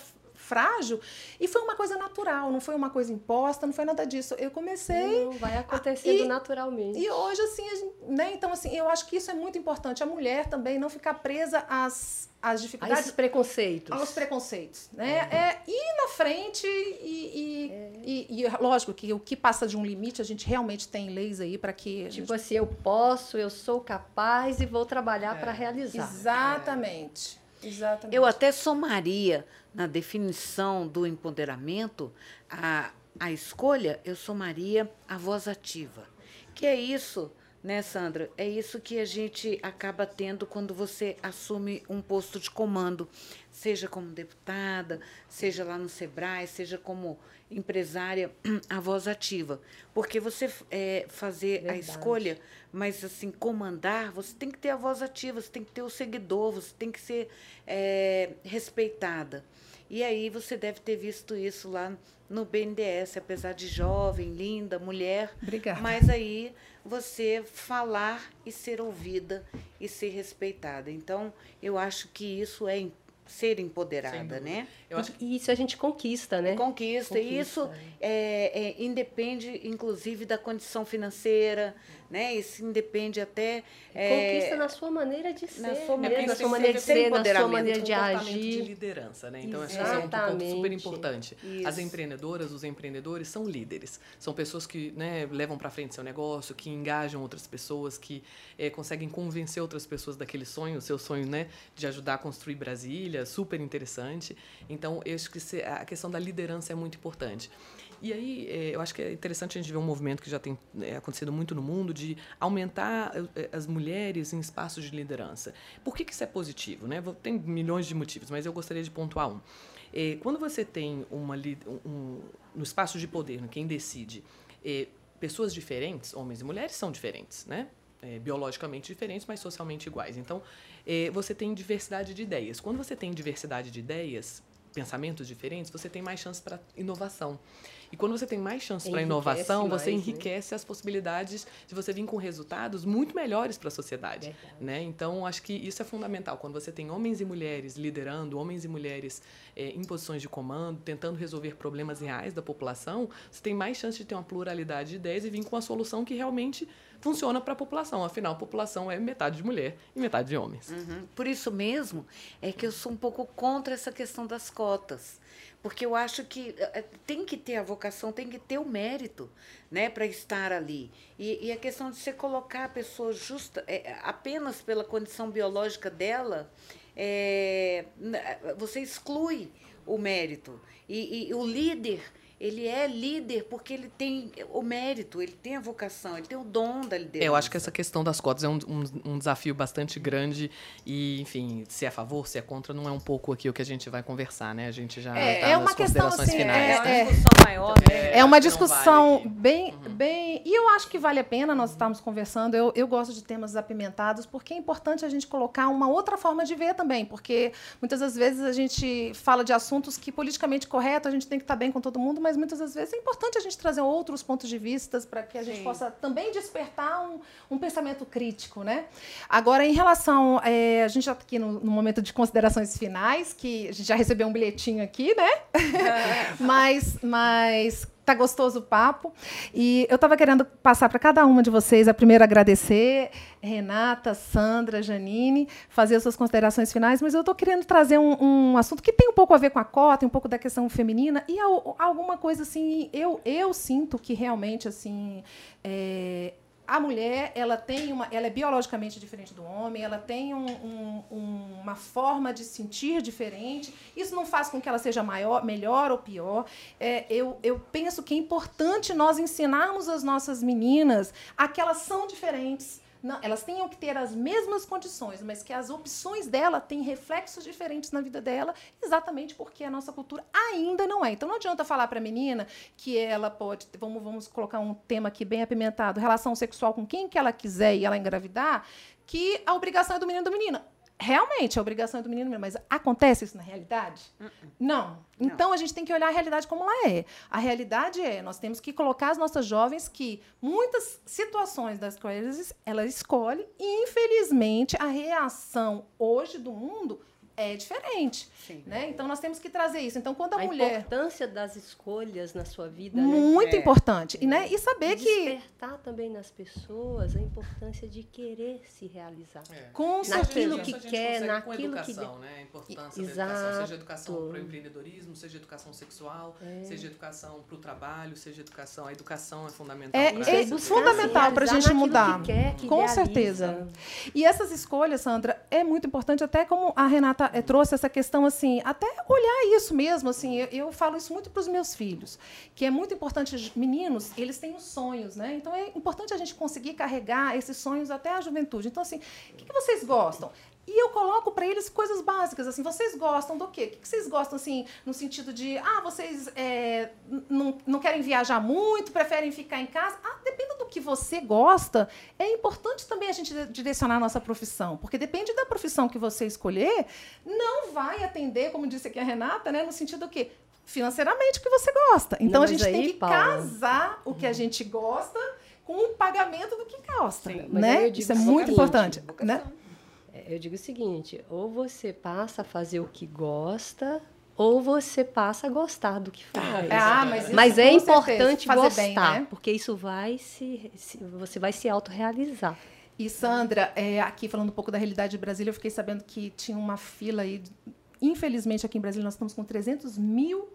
frágil. E foi uma coisa natural, não foi uma coisa imposta, não foi nada disso. Eu comecei. Não, vai acontecendo e, naturalmente. E hoje, assim, gente, né? Então, assim, eu acho que isso é muito importante. A mulher também não ficar presa às, às dificuldades. A esses preconceitos. Aos preconceitos. Né? É. é ir na frente e, e, é. e, e, lógico que o que passa de um limite, a gente realmente tem leis aí para que. Tipo gente... assim, eu posso, eu sou capaz e vou trabalhar é. para realizar. Exatamente. Exatamente. Eu até somaria na definição do empoderamento a, a escolha, eu somaria a voz ativa. Que é isso, né, Sandra? É isso que a gente acaba tendo quando você assume um posto de comando, seja como deputada, seja lá no Sebrae, seja como empresária, [CLEARS THROAT] a voz ativa. Porque você é, fazer Verdade. a escolha, mas assim, comandar, você tem que ter a voz ativa, você tem que ter o seguidor, você tem que ser é, respeitada. E aí você deve ter visto isso lá no BNDES, apesar de jovem, linda, mulher. Obrigada. Mas aí você falar e ser ouvida e ser respeitada. Então, eu acho que isso é ser empoderada, né? Eu acho que... Isso a gente conquista, né? Conquista. conquista. E isso é, é, independe, inclusive, da condição financeira, né? Isso independe até... É, conquista na sua maneira de ser, na sua, mesmo, na sua maneira de ser, na sua maneira de agir. de liderança, né? Então, acho que é um ponto super importante. Isso. As empreendedoras, os empreendedores são líderes. São pessoas que né, levam para frente seu negócio, que engajam outras pessoas, que é, conseguem convencer outras pessoas daquele sonho, o seu sonho, né? De ajudar a construir Brasília, super interessante. Então, eu acho que a questão da liderança é muito importante. E aí, é, eu acho que é interessante a gente ver um movimento que já tem é, acontecido muito no mundo de aumentar é, as mulheres em espaços de liderança. Por que, que isso é positivo? Né? Tem milhões de motivos, mas eu gostaria de pontuar um. quando você tem uma um, no espaço de poder, quem decide, pessoas diferentes, homens e mulheres são diferentes, né? É, biologicamente diferentes, mas socialmente iguais. Então, é, você tem diversidade de ideias. Quando você tem diversidade de ideias, pensamentos diferentes, você tem mais chance para inovação. E quando você tem mais chances para inovação, mais, você né? enriquece né? as possibilidades de você vir com resultados muito melhores para a sociedade. Né? Então, acho que isso é fundamental. Quando você tem homens e mulheres liderando, homens e mulheres é, em posições de comando, tentando resolver problemas reais da população, você tem mais chance de ter uma pluralidade de ideias e vir com uma solução que realmente funciona para a população. Afinal, a população é metade de mulher e metade de homens. Uhum. Por isso mesmo é que eu sou um pouco contra essa questão das cotas porque eu acho que eh, eh, tem que ter a vocação, tem que ter o mérito, né, para estar ali. E, e, a questão de você colocar a pessoa justa é, apenas pela condição biológica dela, é, você exclui o mérito. E, e o líder ele é líder porque ele tem o mérito, ele tem a vocação, ele tem o dom da liderança. Eu acho que essa questão das cotas é um, um, um, desafio bastante grande e, enfim, se é a favor, se é contra, não é um pouco aqui o que a gente vai conversar, né? A gente já é, tá é uma questão assim, finais, é, né? é, discussão maior, né? é, é uma discussão vale bem, uhum. bem, e eu acho que vale a pena nós estarmos conversando. Eu, eu gosto de temas apimentados porque é importante a gente colocar uma outra forma de ver também, porque muitas das vezes a gente fala de assuntos que politicamente correto, a gente tem que estar bem com todo mundo, mas mas muitas das vezes é importante a gente trazer outros pontos de vista para que a gente Sim. possa também despertar um, um, pensamento crítico, né? Agora, em relação, é, a gente já está aqui no, no, momento de considerações finais, que a gente já recebeu um bilhetinho aqui, né? É. [LAUGHS] mas, mas Tá gostoso o papo. E eu estava querendo passar para cada uma de vocês, a primeiro agradecer, Renata, Sandra, Janine, fazer as suas considerações finais, mas eu estou querendo trazer um, um, assunto que tem um pouco a ver com a cota, um pouco da questão feminina, e alguma coisa assim, eu, eu sinto que realmente assim. É, a mulher ela tem uma, ela é biologicamente diferente do homem, ela tem um, um, uma forma de sentir diferente. Isso não faz com que ela seja maior, melhor ou pior. É, eu, eu penso que é importante nós ensinarmos as nossas meninas a que elas são diferentes não, elas tenham que ter as mesmas condições, mas que as opções dela têm reflexos diferentes na vida dela, exatamente porque a nossa cultura ainda não é. Então não adianta falar para a menina que ela pode, vamos, vamos colocar um tema aqui bem apimentado, relação sexual com quem que ela quiser e ela engravidar, que a obrigação é do menino e da menina realmente a obrigação é do menino, mas acontece isso na realidade? Uh -uh. Não. Então Não. a gente tem que olhar a realidade como ela é. A realidade é, nós temos que colocar as nossas jovens que muitas situações das quais elas escolhem, e infelizmente a reação hoje do mundo é diferente. Sim. Né? Então nós temos que trazer isso. Então quando a, a mulher. A importância das escolhas na sua vida. Né? Muito né? importante. É. E, né? e saber e que. Despertar também nas pessoas a importância de querer se realizar. É. Com naquilo que quer, naquilo educação, que. Né? A importância Exato. da educação, seja educação para o empreendedorismo, seja educação sexual, é. seja educação para o trabalho, seja educação. A educação é fundamental. É, é fundamental para a gente mudar. Que quer, que Com idealiza. certeza. E essas escolhas, Sandra, é muito importante, até como a Renata trouxe essa questão assim, até olhar isso mesmo, assim, eu, eu falo isso muito para os meus filhos, que é muito importante, meninos, eles têm os sonhos, né? Então é importante a gente conseguir carregar esses sonhos até a juventude. Então assim, o que, que vocês gostam? E eu coloco para eles coisas básicas, assim, vocês gostam do quê? O que vocês gostam, assim, no sentido de, ah, vocês é, não, não querem viajar muito, preferem ficar em casa? Ah, depende do que você gosta. É importante também a gente direcionar a nossa profissão, porque depende da profissão que você escolher, não vai atender, como disse aqui a Renata, né, no sentido do quê? Financeiramente o que você gosta. Então não, a gente aí, tem que Paula, casar o que a gente gosta com o pagamento do que gosta, Sim, né? Isso é muito importante, né? Eu digo o seguinte: ou você passa a fazer o que gosta, ou você passa a gostar do que faz. Ah, mas, mas é importante gostar, bem, né? porque isso vai se, se, você vai se autorrealizar. E Sandra, é, aqui falando um pouco da realidade de Brasília, eu fiquei sabendo que tinha uma fila aí. Infelizmente, aqui em Brasília, nós estamos com 300 mil,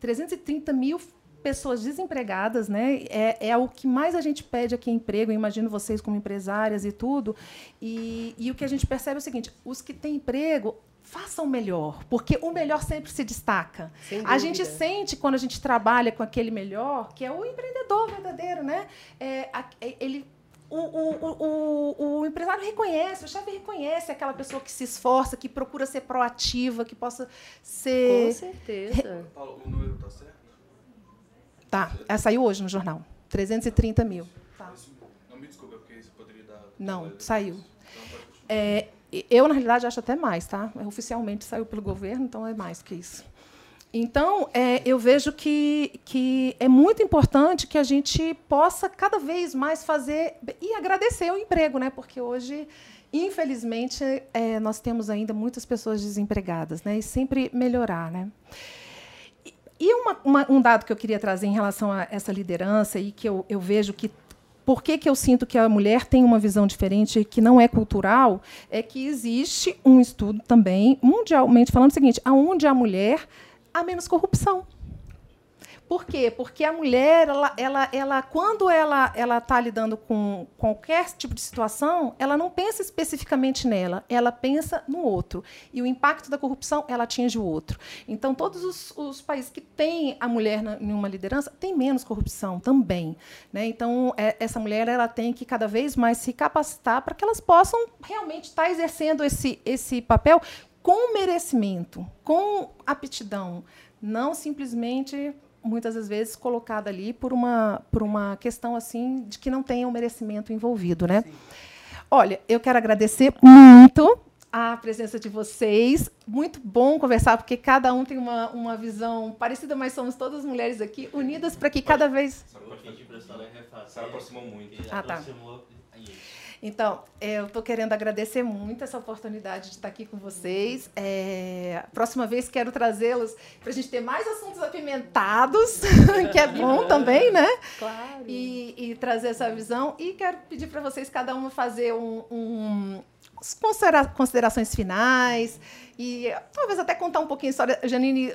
330 mil pessoas desempregadas, né? É, é o que mais a gente pede aqui emprego. Eu imagino vocês como empresárias e tudo. E, e o que a gente percebe é o seguinte: os que têm emprego façam melhor, porque o melhor sempre se destaca. A gente sente quando a gente trabalha com aquele melhor, que é o empreendedor verdadeiro, né? É, é ele o, o, o, o, empresário reconhece, o chefe reconhece aquela pessoa que se esforça, que procura ser proativa, que possa ser. Com certeza. Paulo, o número está certo? Tá, ela saiu hoje no jornal. 330 mil. Tá. Não me desculpa, porque isso poderia dar. Não, saiu. Então, é, eu, na realidade, acho até mais, tá? Oficialmente saiu pelo governo, então é mais que isso. Então, é, eu vejo que, que é muito importante que a gente possa cada vez mais fazer e agradecer o emprego, né? Porque hoje, infelizmente, é, nós temos ainda muitas pessoas desempregadas, né? E sempre melhorar, né? E uma, uma, um dado que eu queria trazer em relação a essa liderança e que eu, eu vejo que por que, que eu sinto que a mulher tem uma visão diferente, que não é cultural, é que existe um estudo também, mundialmente falando o seguinte, aonde a mulher há menos corrupção. Por quê? Porque a mulher, ela, ela, ela quando ela ela está lidando com qualquer tipo de situação, ela não pensa especificamente nela, ela pensa no outro. E o impacto da corrupção, ela atinge o outro. Então, todos os, os países que têm a mulher na, em uma liderança têm menos corrupção também. Né? Então, é, essa mulher ela tem que cada vez mais se capacitar para que elas possam realmente estar tá exercendo esse, esse papel com merecimento, com aptidão, não simplesmente muitas das vezes colocada ali por uma, por uma questão assim de que não tenha um merecimento envolvido, né? Sim. Olha, eu quero agradecer muito a presença de vocês. Muito bom conversar, porque cada um tem uma, uma visão parecida, mas somos todas mulheres aqui, unidas para que cada vez. Só um pouquinho de pressão, né? Se aproximou muito. Ah, tá. Então, é, eu estou querendo agradecer muito essa oportunidade de estar aqui com vocês. É, próxima vez quero trazê-los para a gente ter mais assuntos apimentados, [LAUGHS] que é bom também, né? Claro. E, e trazer essa visão. E quero pedir para vocês, cada uma, fazer um, um considerações finais e talvez até contar um pouquinho a história. Janine,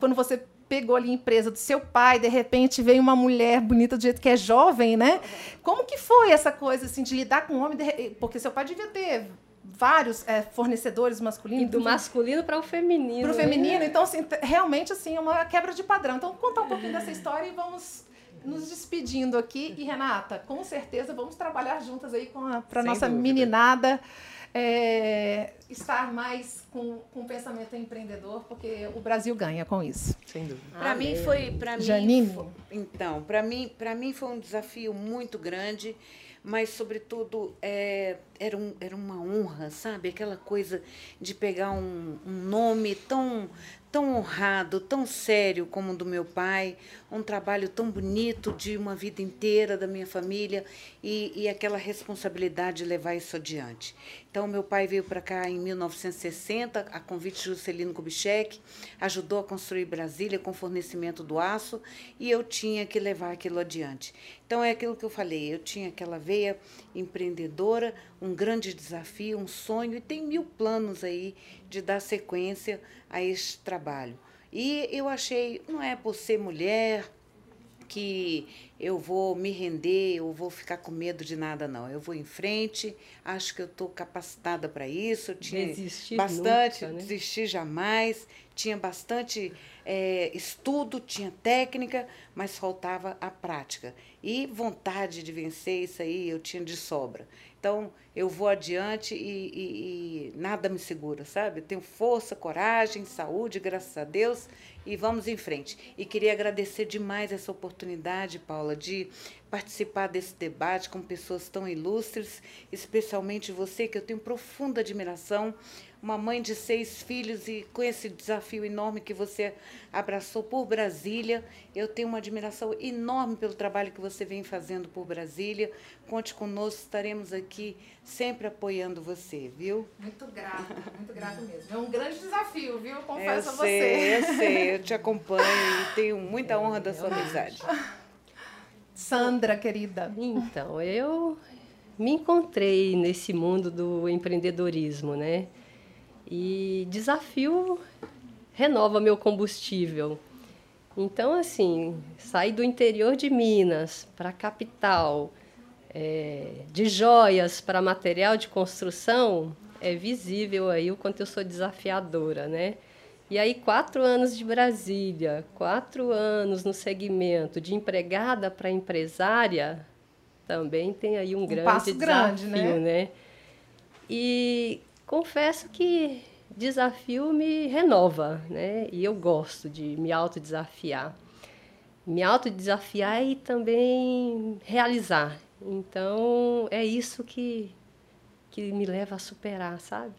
quando você pegou ali a empresa do seu pai, de repente veio uma mulher bonita do jeito que é jovem, né? Como que foi essa coisa assim de lidar com um homem? De... Porque seu pai devia ter vários é, fornecedores masculinos. E do masculino para o feminino. Para o feminino. Né? Então, assim, realmente assim, é uma quebra de padrão. Então, contar um pouquinho dessa história e vamos nos despedindo aqui. E, Renata, com certeza vamos trabalhar juntas aí para a nossa dúvida. meninada é, estar mais com, com o pensamento empreendedor, porque o Brasil ganha com isso. Sem dúvida. Para mim foi, para mim, Janine. Foi, então, para mim, para mim foi um desafio muito grande, mas sobretudo é, era, um, era uma honra, sabe? Aquela coisa de pegar um, um nome tão tão honrado, tão sério como o do meu pai, um trabalho tão bonito de uma vida inteira da minha família e, e aquela responsabilidade de levar isso adiante. Então, meu pai veio para cá em 1960, a convite de Juscelino Kubitschek, ajudou a construir Brasília com fornecimento do aço e eu tinha que levar aquilo adiante. Então, é aquilo que eu falei, eu tinha aquela veia empreendedora, um grande desafio, um sonho e tem mil planos aí de dar sequência a este trabalho. E eu achei, não é por ser mulher, que eu vou me render, eu vou ficar com medo de nada, não. Eu vou em frente, acho que eu estou capacitada para isso. Eu tinha Desistir bastante, nunca, né? desistir jamais, tinha bastante é, estudo, tinha técnica, mas faltava a prática. E vontade de vencer isso aí eu tinha de sobra. Então, eu vou adiante e, e- e nada me segura, sabe? Eu tenho força, coragem, saúde, graças a Deus, e vamos em frente. E queria agradecer demais essa oportunidade, Paula, de participar desse debate com pessoas tão ilustres, especialmente você, que eu tenho profunda admiração, uma mãe de seis filhos e com esse desafio enorme que você abraçou por Brasília. Eu tenho uma admiração enorme pelo trabalho que você vem fazendo por Brasília. Conte conosco, estaremos aqui sempre apoiando você, viu? Muito grata, muito grata mesmo. É um grande desafio, viu? eu Confesso a sei, você. eu sei, eu te acompanho e tenho muita honra da sua amizade. Sandra, querida. Então, eu me encontrei nesse mundo do empreendedorismo, né? E desafio renova meu combustível. Então, assim, sair do interior de Minas para a capital, é, de joias para material de construção, é visível aí o quanto eu sou desafiadora, né? E aí, quatro anos de Brasília, quatro anos no segmento de empregada para empresária, também tem aí um, grande passo grande, desafio, né? né? E confesso que desafio me renova, né? E eu gosto de me autodesafiar. Me autodesafiar e também realizar. Então, é isso que, que me leva a superar, sabe?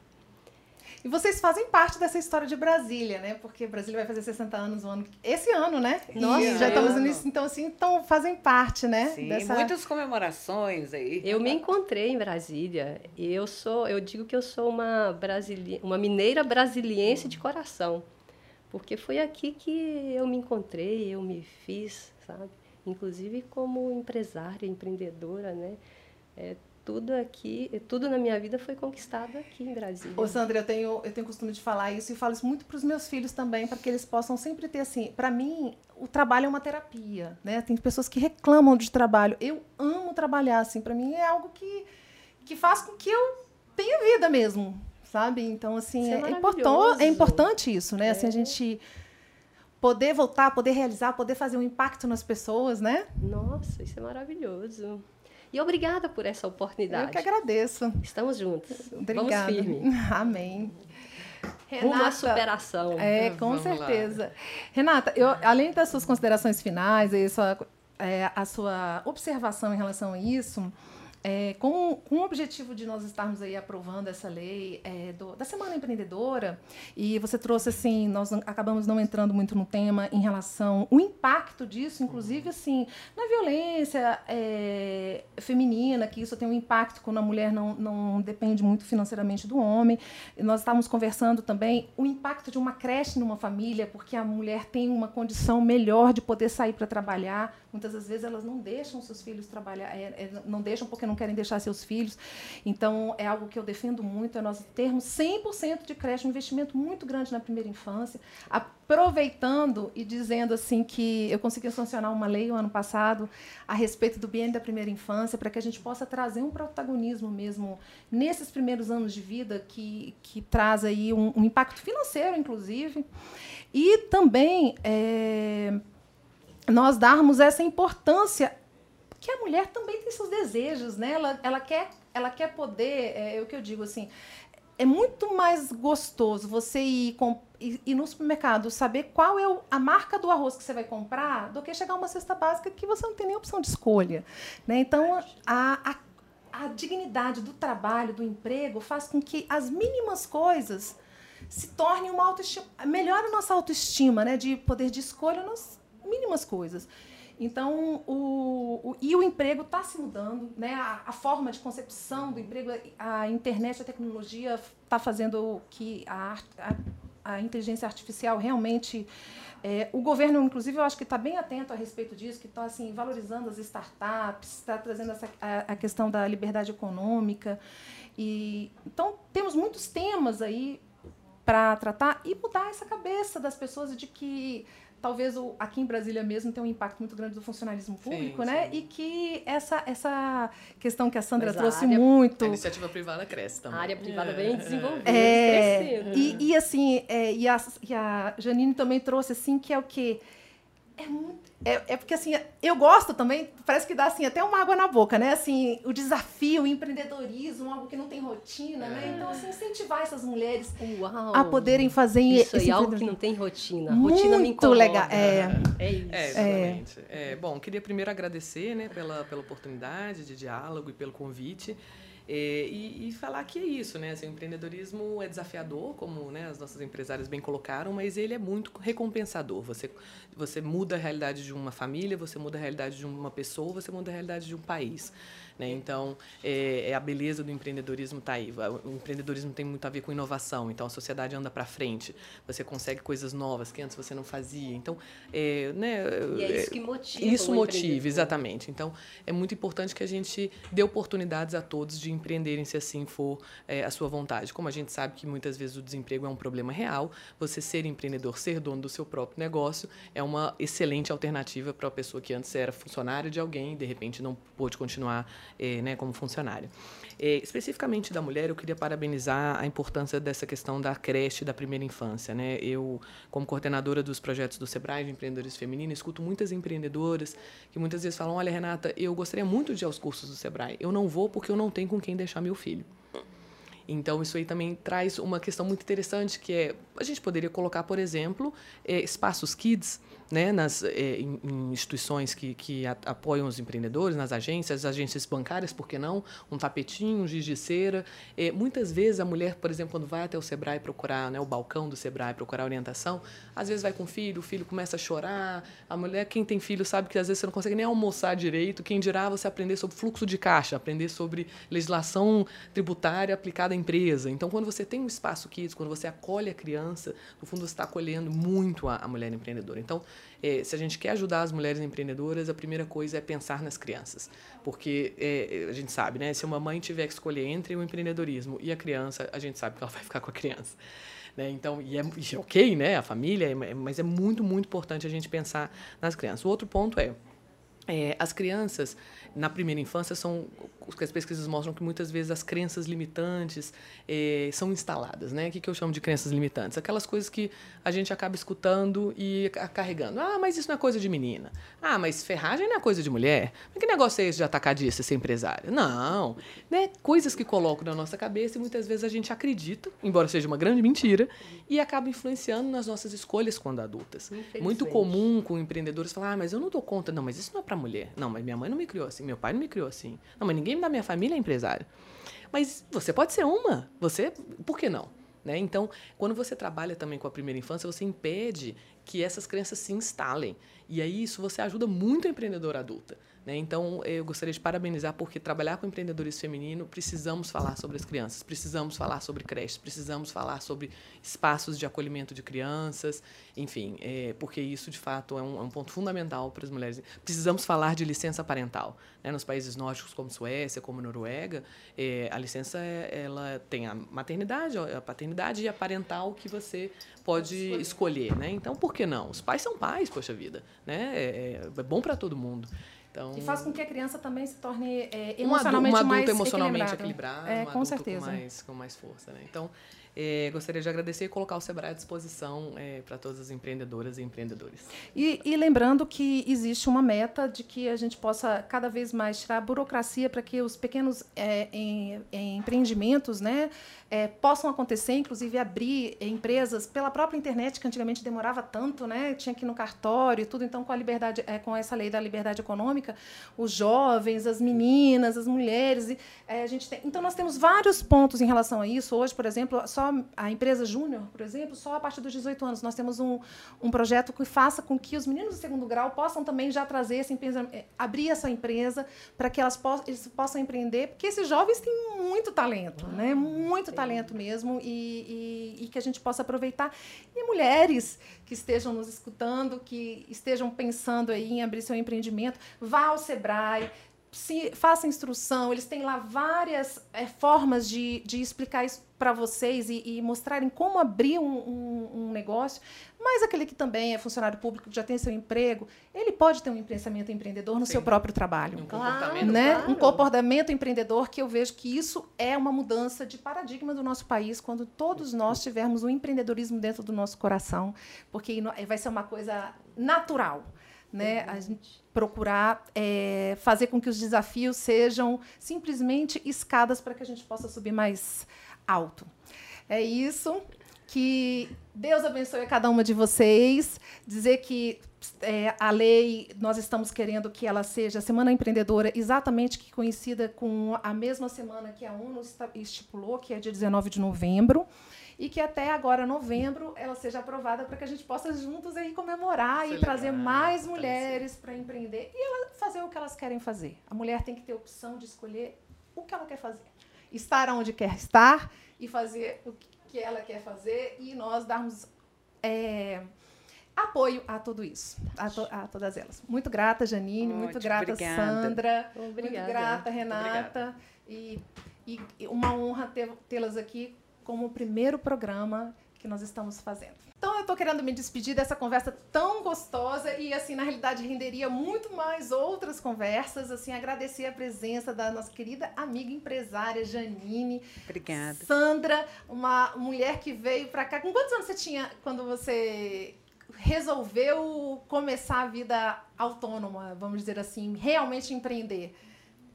E vocês fazem parte dessa história de Brasília, né? Porque Brasília vai fazer 60 anos ano, esse ano, né? Nossa, já estamos nisso, então assim, então fazem parte, né? Sim, dessa... muitas comemorações aí. Eu me encontrei em Brasília. E eu sou, eu digo que eu sou uma brasili... uma mineira brasiliense de coração, porque foi aqui que eu me encontrei, eu me fiz, sabe? Inclusive como empresária, empreendedora, né? É, tudo aqui, tudo na minha vida foi conquistado aqui em Brasília. Ô, Sandra, eu tenho, eu tenho costume de falar isso e falo isso muito para os meus filhos também, para que eles possam sempre ter assim. Para mim, o trabalho é uma terapia, né? Tem pessoas que reclamam de trabalho. Eu amo trabalhar, assim. Para mim é algo que, que faz com que eu tenha vida mesmo, sabe? Então, assim, Isso é é, é, é importante isso, né? Assim, a É. gente poder voltar, poder realizar, poder fazer um impacto nas pessoas, né? Nossa, isso é maravilhoso. E obrigada por essa oportunidade. Eu que agradeço. Estamos juntos. Obrigada. Vamos firme. [LAUGHS] Amém. Rumo à superação. É, com Vamos lá. certeza. Renata, eu, além das suas considerações finais e sua, é, a sua observação em relação a isso, é, com, com o objetivo de nós estarmos aí aprovando essa lei é, do- da Semana Empreendedora, e você trouxe assim, nós não- acabamos não entrando muito no tema em relação o impacto disso, inclusive assim, na violência é, feminina, que isso tem um impacto quando a mulher não, não depende muito financeiramente do homem. E nós estávamos conversando também o impacto de uma creche numa família, porque a mulher tem uma condição melhor de poder sair para trabalhar. Muitas das vezes elas não deixam seus filhos trabalhar, é, é, não deixam porque não querem deixar seus filhos. Então, é algo que eu defendo muito, é nós termos 100% de creche, um investimento muito grande na primeira infância, aproveitando e dizendo assim que eu consegui sancionar uma lei o ano passado a respeito do biênio da primeira infância, para que a gente possa trazer um protagonismo mesmo nesses primeiros anos de vida que, que traz aí um, um impacto financeiro, inclusive, e também é, nós darmos essa importância que a mulher também tem seus desejos, né? Ela, ela quer, ela quer poder, é, é o que eu digo assim, é muito mais gostoso você ir, com, ir, ir no supermercado, saber qual é o- a marca do arroz que você vai comprar, do que chegar uma cesta básica que você não tem nem opção de escolha. Né? Então, a, a, a dignidade do trabalho, do emprego, faz com que as mínimas coisas se tornem uma autoestima, melhora a nossa autoestima, né? de poder de escolha nas mínimas coisas. Então, o, o- e o emprego está se mudando, né? A, a forma de concepção do emprego, a internet, a tecnologia está fazendo que a, a, a inteligência artificial realmente. é, o governo, inclusive, eu acho que está bem atento a respeito disso, que está assim, valorizando as startups, está trazendo essa, a questão da liberdade econômica. E, então, temos muitos temas aí para tratar e mudar essa cabeça das pessoas de que talvez o, aqui em Brasília mesmo tem um impacto muito grande do funcionalismo público, Sim, né? sim. E que essa, essa questão que a Sandra Mas a trouxe área- muito. A iniciativa privada cresce também. A área privada bem desenvolvida, É, crescendo. e, e assim, é, e, a, e a Janine também trouxe assim, que é o quê? É, muito, é, é porque assim, eu gosto também, parece que dá assim, até uma água na boca, né? Assim, o desafio, o empreendedorismo, algo que não tem rotina, né? Então, assim, incentivar essas mulheres Uau! a poderem fazer Isso esse aí, algo que não tem rotina. rotina me Muito incomoda. legal. É, É isso. É, exatamente. É, bom, queria primeiro agradecer né, pela, pela oportunidade de diálogo e pelo convite. É, e, e falar que é isso, né? Assim, o empreendedorismo é desafiador, como né, as nossas empresárias bem colocaram, mas ele é muito recompensador. Você, você muda a realidade de uma família, você muda a realidade de uma pessoa, você muda a realidade de um país. Né? Então, é, é a beleza do empreendedorismo está aí. O empreendedorismo tem muito a ver com inovação. Então, a sociedade anda para frente. Você consegue coisas novas que antes você não fazia. Então, é, né, E é isso que motiva Isso motiva, exatamente. Então, é muito importante que a gente dê oportunidades a todos de empreenderem, se assim for é, a sua vontade. Como a gente sabe que muitas vezes o desemprego é um problema real, você ser empreendedor, ser dono do seu próprio negócio, é uma excelente alternativa para a pessoa que antes era funcionário de alguém e, de repente, não pôde continuar é, né, como funcionário. É, especificamente da mulher, eu queria parabenizar a importância dessa questão da creche da primeira infância. Né? Eu, como coordenadora dos projetos do SEBRAE de empreendedorismo feminino, escuto muitas empreendedoras que muitas vezes falam: Olha, Renata, eu gostaria muito de ir aos cursos do SEBRAE. Eu não vou porque eu não tenho com quem deixar meu filho. Então, isso aí também traz uma questão muito interessante, que é, a gente poderia colocar, por exemplo, eh, espaços kids, né, nas, eh, em, em instituições que, que apoiam os empreendedores, nas agências, agências bancárias, por que não? Um tapetinho, um giz de cera. Eh, muitas vezes a mulher, por exemplo, quando vai até o Sebrae procurar, né, o balcão do Sebrae procurar orientação, às vezes vai com o filho, o filho começa a chorar. A mulher, quem tem filho, sabe que às vezes você não consegue nem almoçar direito. Quem dirá você aprender sobre fluxo de caixa, aprender sobre legislação tributária aplicada à empresa. Então, quando você tem um espaço kids, quando você acolhe a criança, no fundo você está acolhendo muito a, a mulher empreendedora. Então, eh, se a gente quer ajudar as mulheres empreendedoras, a primeira coisa é pensar nas crianças. Porque eh, a gente sabe, né? Se uma mãe tiver que escolher entre o empreendedorismo e a criança, a gente sabe que ela vai ficar com a criança. Né? Então, e é, e é ok, né? A família, é- mas é muito, muito importante a gente pensar nas crianças. O outro ponto é, é, as crianças, na primeira infância, são o que as pesquisas mostram que muitas vezes as crenças limitantes eh, são instaladas. Né? O que, que eu chamo de crenças limitantes? Aquelas coisas que a gente acaba escutando e ca- carregando. Ah, mas isso não é coisa de menina. Ah, mas ferragem não é coisa de mulher. Mas que negócio é esse de atacadista ser empresária? Não. Né? Coisas que colocam na nossa cabeça e muitas vezes a gente acredita, embora seja uma grande mentira, e acaba influenciando nas nossas escolhas quando adultas. Muito comum com empreendedores falar, ah, mas eu não dou conta. Não, mas isso não é para mulher. Não, mas minha mãe não me criou assim, meu pai não me criou assim. Não, mas ninguém da minha família é empresário. Mas você pode ser uma. Você, por que não? Né? Então, quando você trabalha também com a primeira infância, você impede que essas crenças se instalem. E aí isso você ajuda muito a empreendedora adulta. Né? Então, eu gostaria de parabenizar porque trabalhar com empreendedorismo feminino, precisamos falar sobre as crianças, precisamos falar sobre creches, precisamos falar sobre espaços de acolhimento de crianças, enfim, é, porque isso, de fato, é um, é um ponto fundamental para as mulheres. Precisamos falar de licença parental. Né? Nos países nórdicos, como Suécia, como Noruega, é, a licença ela tem a maternidade, a paternidade e a parental que você pode escolher. né? Então, por que não? Os pais são pais, poxa vida. Né? É, é- é bom para todo mundo. Então, E faz com que a criança também se torne é, um adulto, emocionalmente um adulto mais emocionalmente equilibrado. equilibrado, É, um com adulto certeza. Com, mais, com mais força. Né? Então, eh, gostaria de agradecer e colocar o Sebrae à disposição para todas as empreendedoras e empreendedores. E, e lembrando que existe uma meta de que a gente possa cada vez mais tirar a burocracia para que os pequenos é, em- em empreendimentos né, é, possam acontecer, inclusive abrir empresas pela própria internet, que antigamente demorava tanto, né, tinha que ir no cartório e tudo. Então, com a liberdade, é, com essa lei da liberdade econômica, os jovens, as meninas, as mulheres, e, é, a gente tem. Então, nós temos vários pontos em relação a isso. Hoje, por exemplo, só a empresa Júnior, por exemplo, só a partir dos 18 anos, nós temos um, um projeto que faça com que os meninos do segundo grau possam também já trazer essa empresa, eh, abrir essa empresa para que elas possam, eles possam empreender, porque esses jovens têm muito talento, né? Muito talento mesmo, e, e- e que a gente possa aproveitar. E mulheres que estejam nos escutando, que estejam pensando aí em abrir seu empreendimento, vá ao Sebrae, se faça instrução, eles têm lá várias é, formas de, de explicar isso para vocês e, e, mostrarem como abrir um, um, um, negócio. Mas aquele que também é funcionário público, que já tem seu emprego, ele pode ter um pensamento empreendedor no Sim. seu próprio trabalho. Um comportamento, né? Claro. um comportamento empreendedor que eu vejo que isso é uma mudança de paradigma do nosso país quando todos nós tivermos o empreendedorismo dentro do nosso coração, porque vai ser uma coisa natural né? A gente procurar é, fazer com que os desafios sejam simplesmente escadas para que a gente possa subir mais alto. É isso. Que Deus abençoe a cada uma de vocês. Dizer que é, a lei, nós estamos querendo que ela seja a Semana Empreendedora, exatamente que coincida com a mesma semana que a ONU estipulou, que é dia 19 de novembro e que até agora, novembro, ela seja aprovada para que a gente possa juntos aí comemorar Isso e é trazer legal. mais mulheres para empreender e ela fazer o que elas querem fazer. A mulher tem que ter opção de escolher o que ela quer fazer. Estar onde quer estar e fazer o que ela quer fazer e nós darmos é, apoio a tudo isso, a, to, a, todas elas. Muito grata, Janine, muito, muito grata, obrigada. Sandra, obrigada. muito grata, Renata. E, e, uma honra tê-las aqui como o primeiro programa que nós estamos fazendo. Então eu estou querendo me despedir dessa conversa tão gostosa e assim na realidade renderia muito mais outras conversas. Assim agradecer a presença da nossa querida amiga empresária Janine. Obrigada. Sandra, uma mulher que veio para cá. Com quantos anos você tinha quando você resolveu começar a vida autônoma, vamos dizer assim, realmente empreender?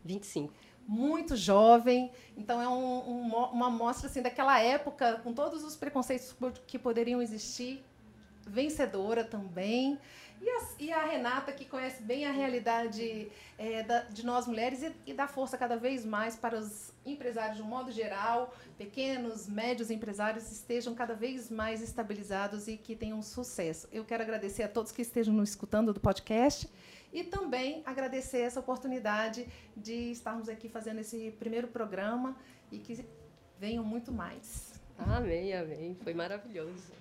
25 muito jovem, então é um, um, uma amostra assim, daquela época, com todos os preconceitos que poderiam existir, vencedora também. E a, e a Renata, que conhece bem a realidade é, da, de nós mulheres e, e dá força cada vez mais para os empresários de um modo geral, pequenos, médios empresários, estejam cada vez mais estabilizados e que tenham sucesso. Eu quero agradecer a todos que estejam nos escutando do podcast e também agradecer essa oportunidade de estarmos aqui fazendo esse primeiro programa e que venham muito mais. Amém, amém. Foi maravilhoso.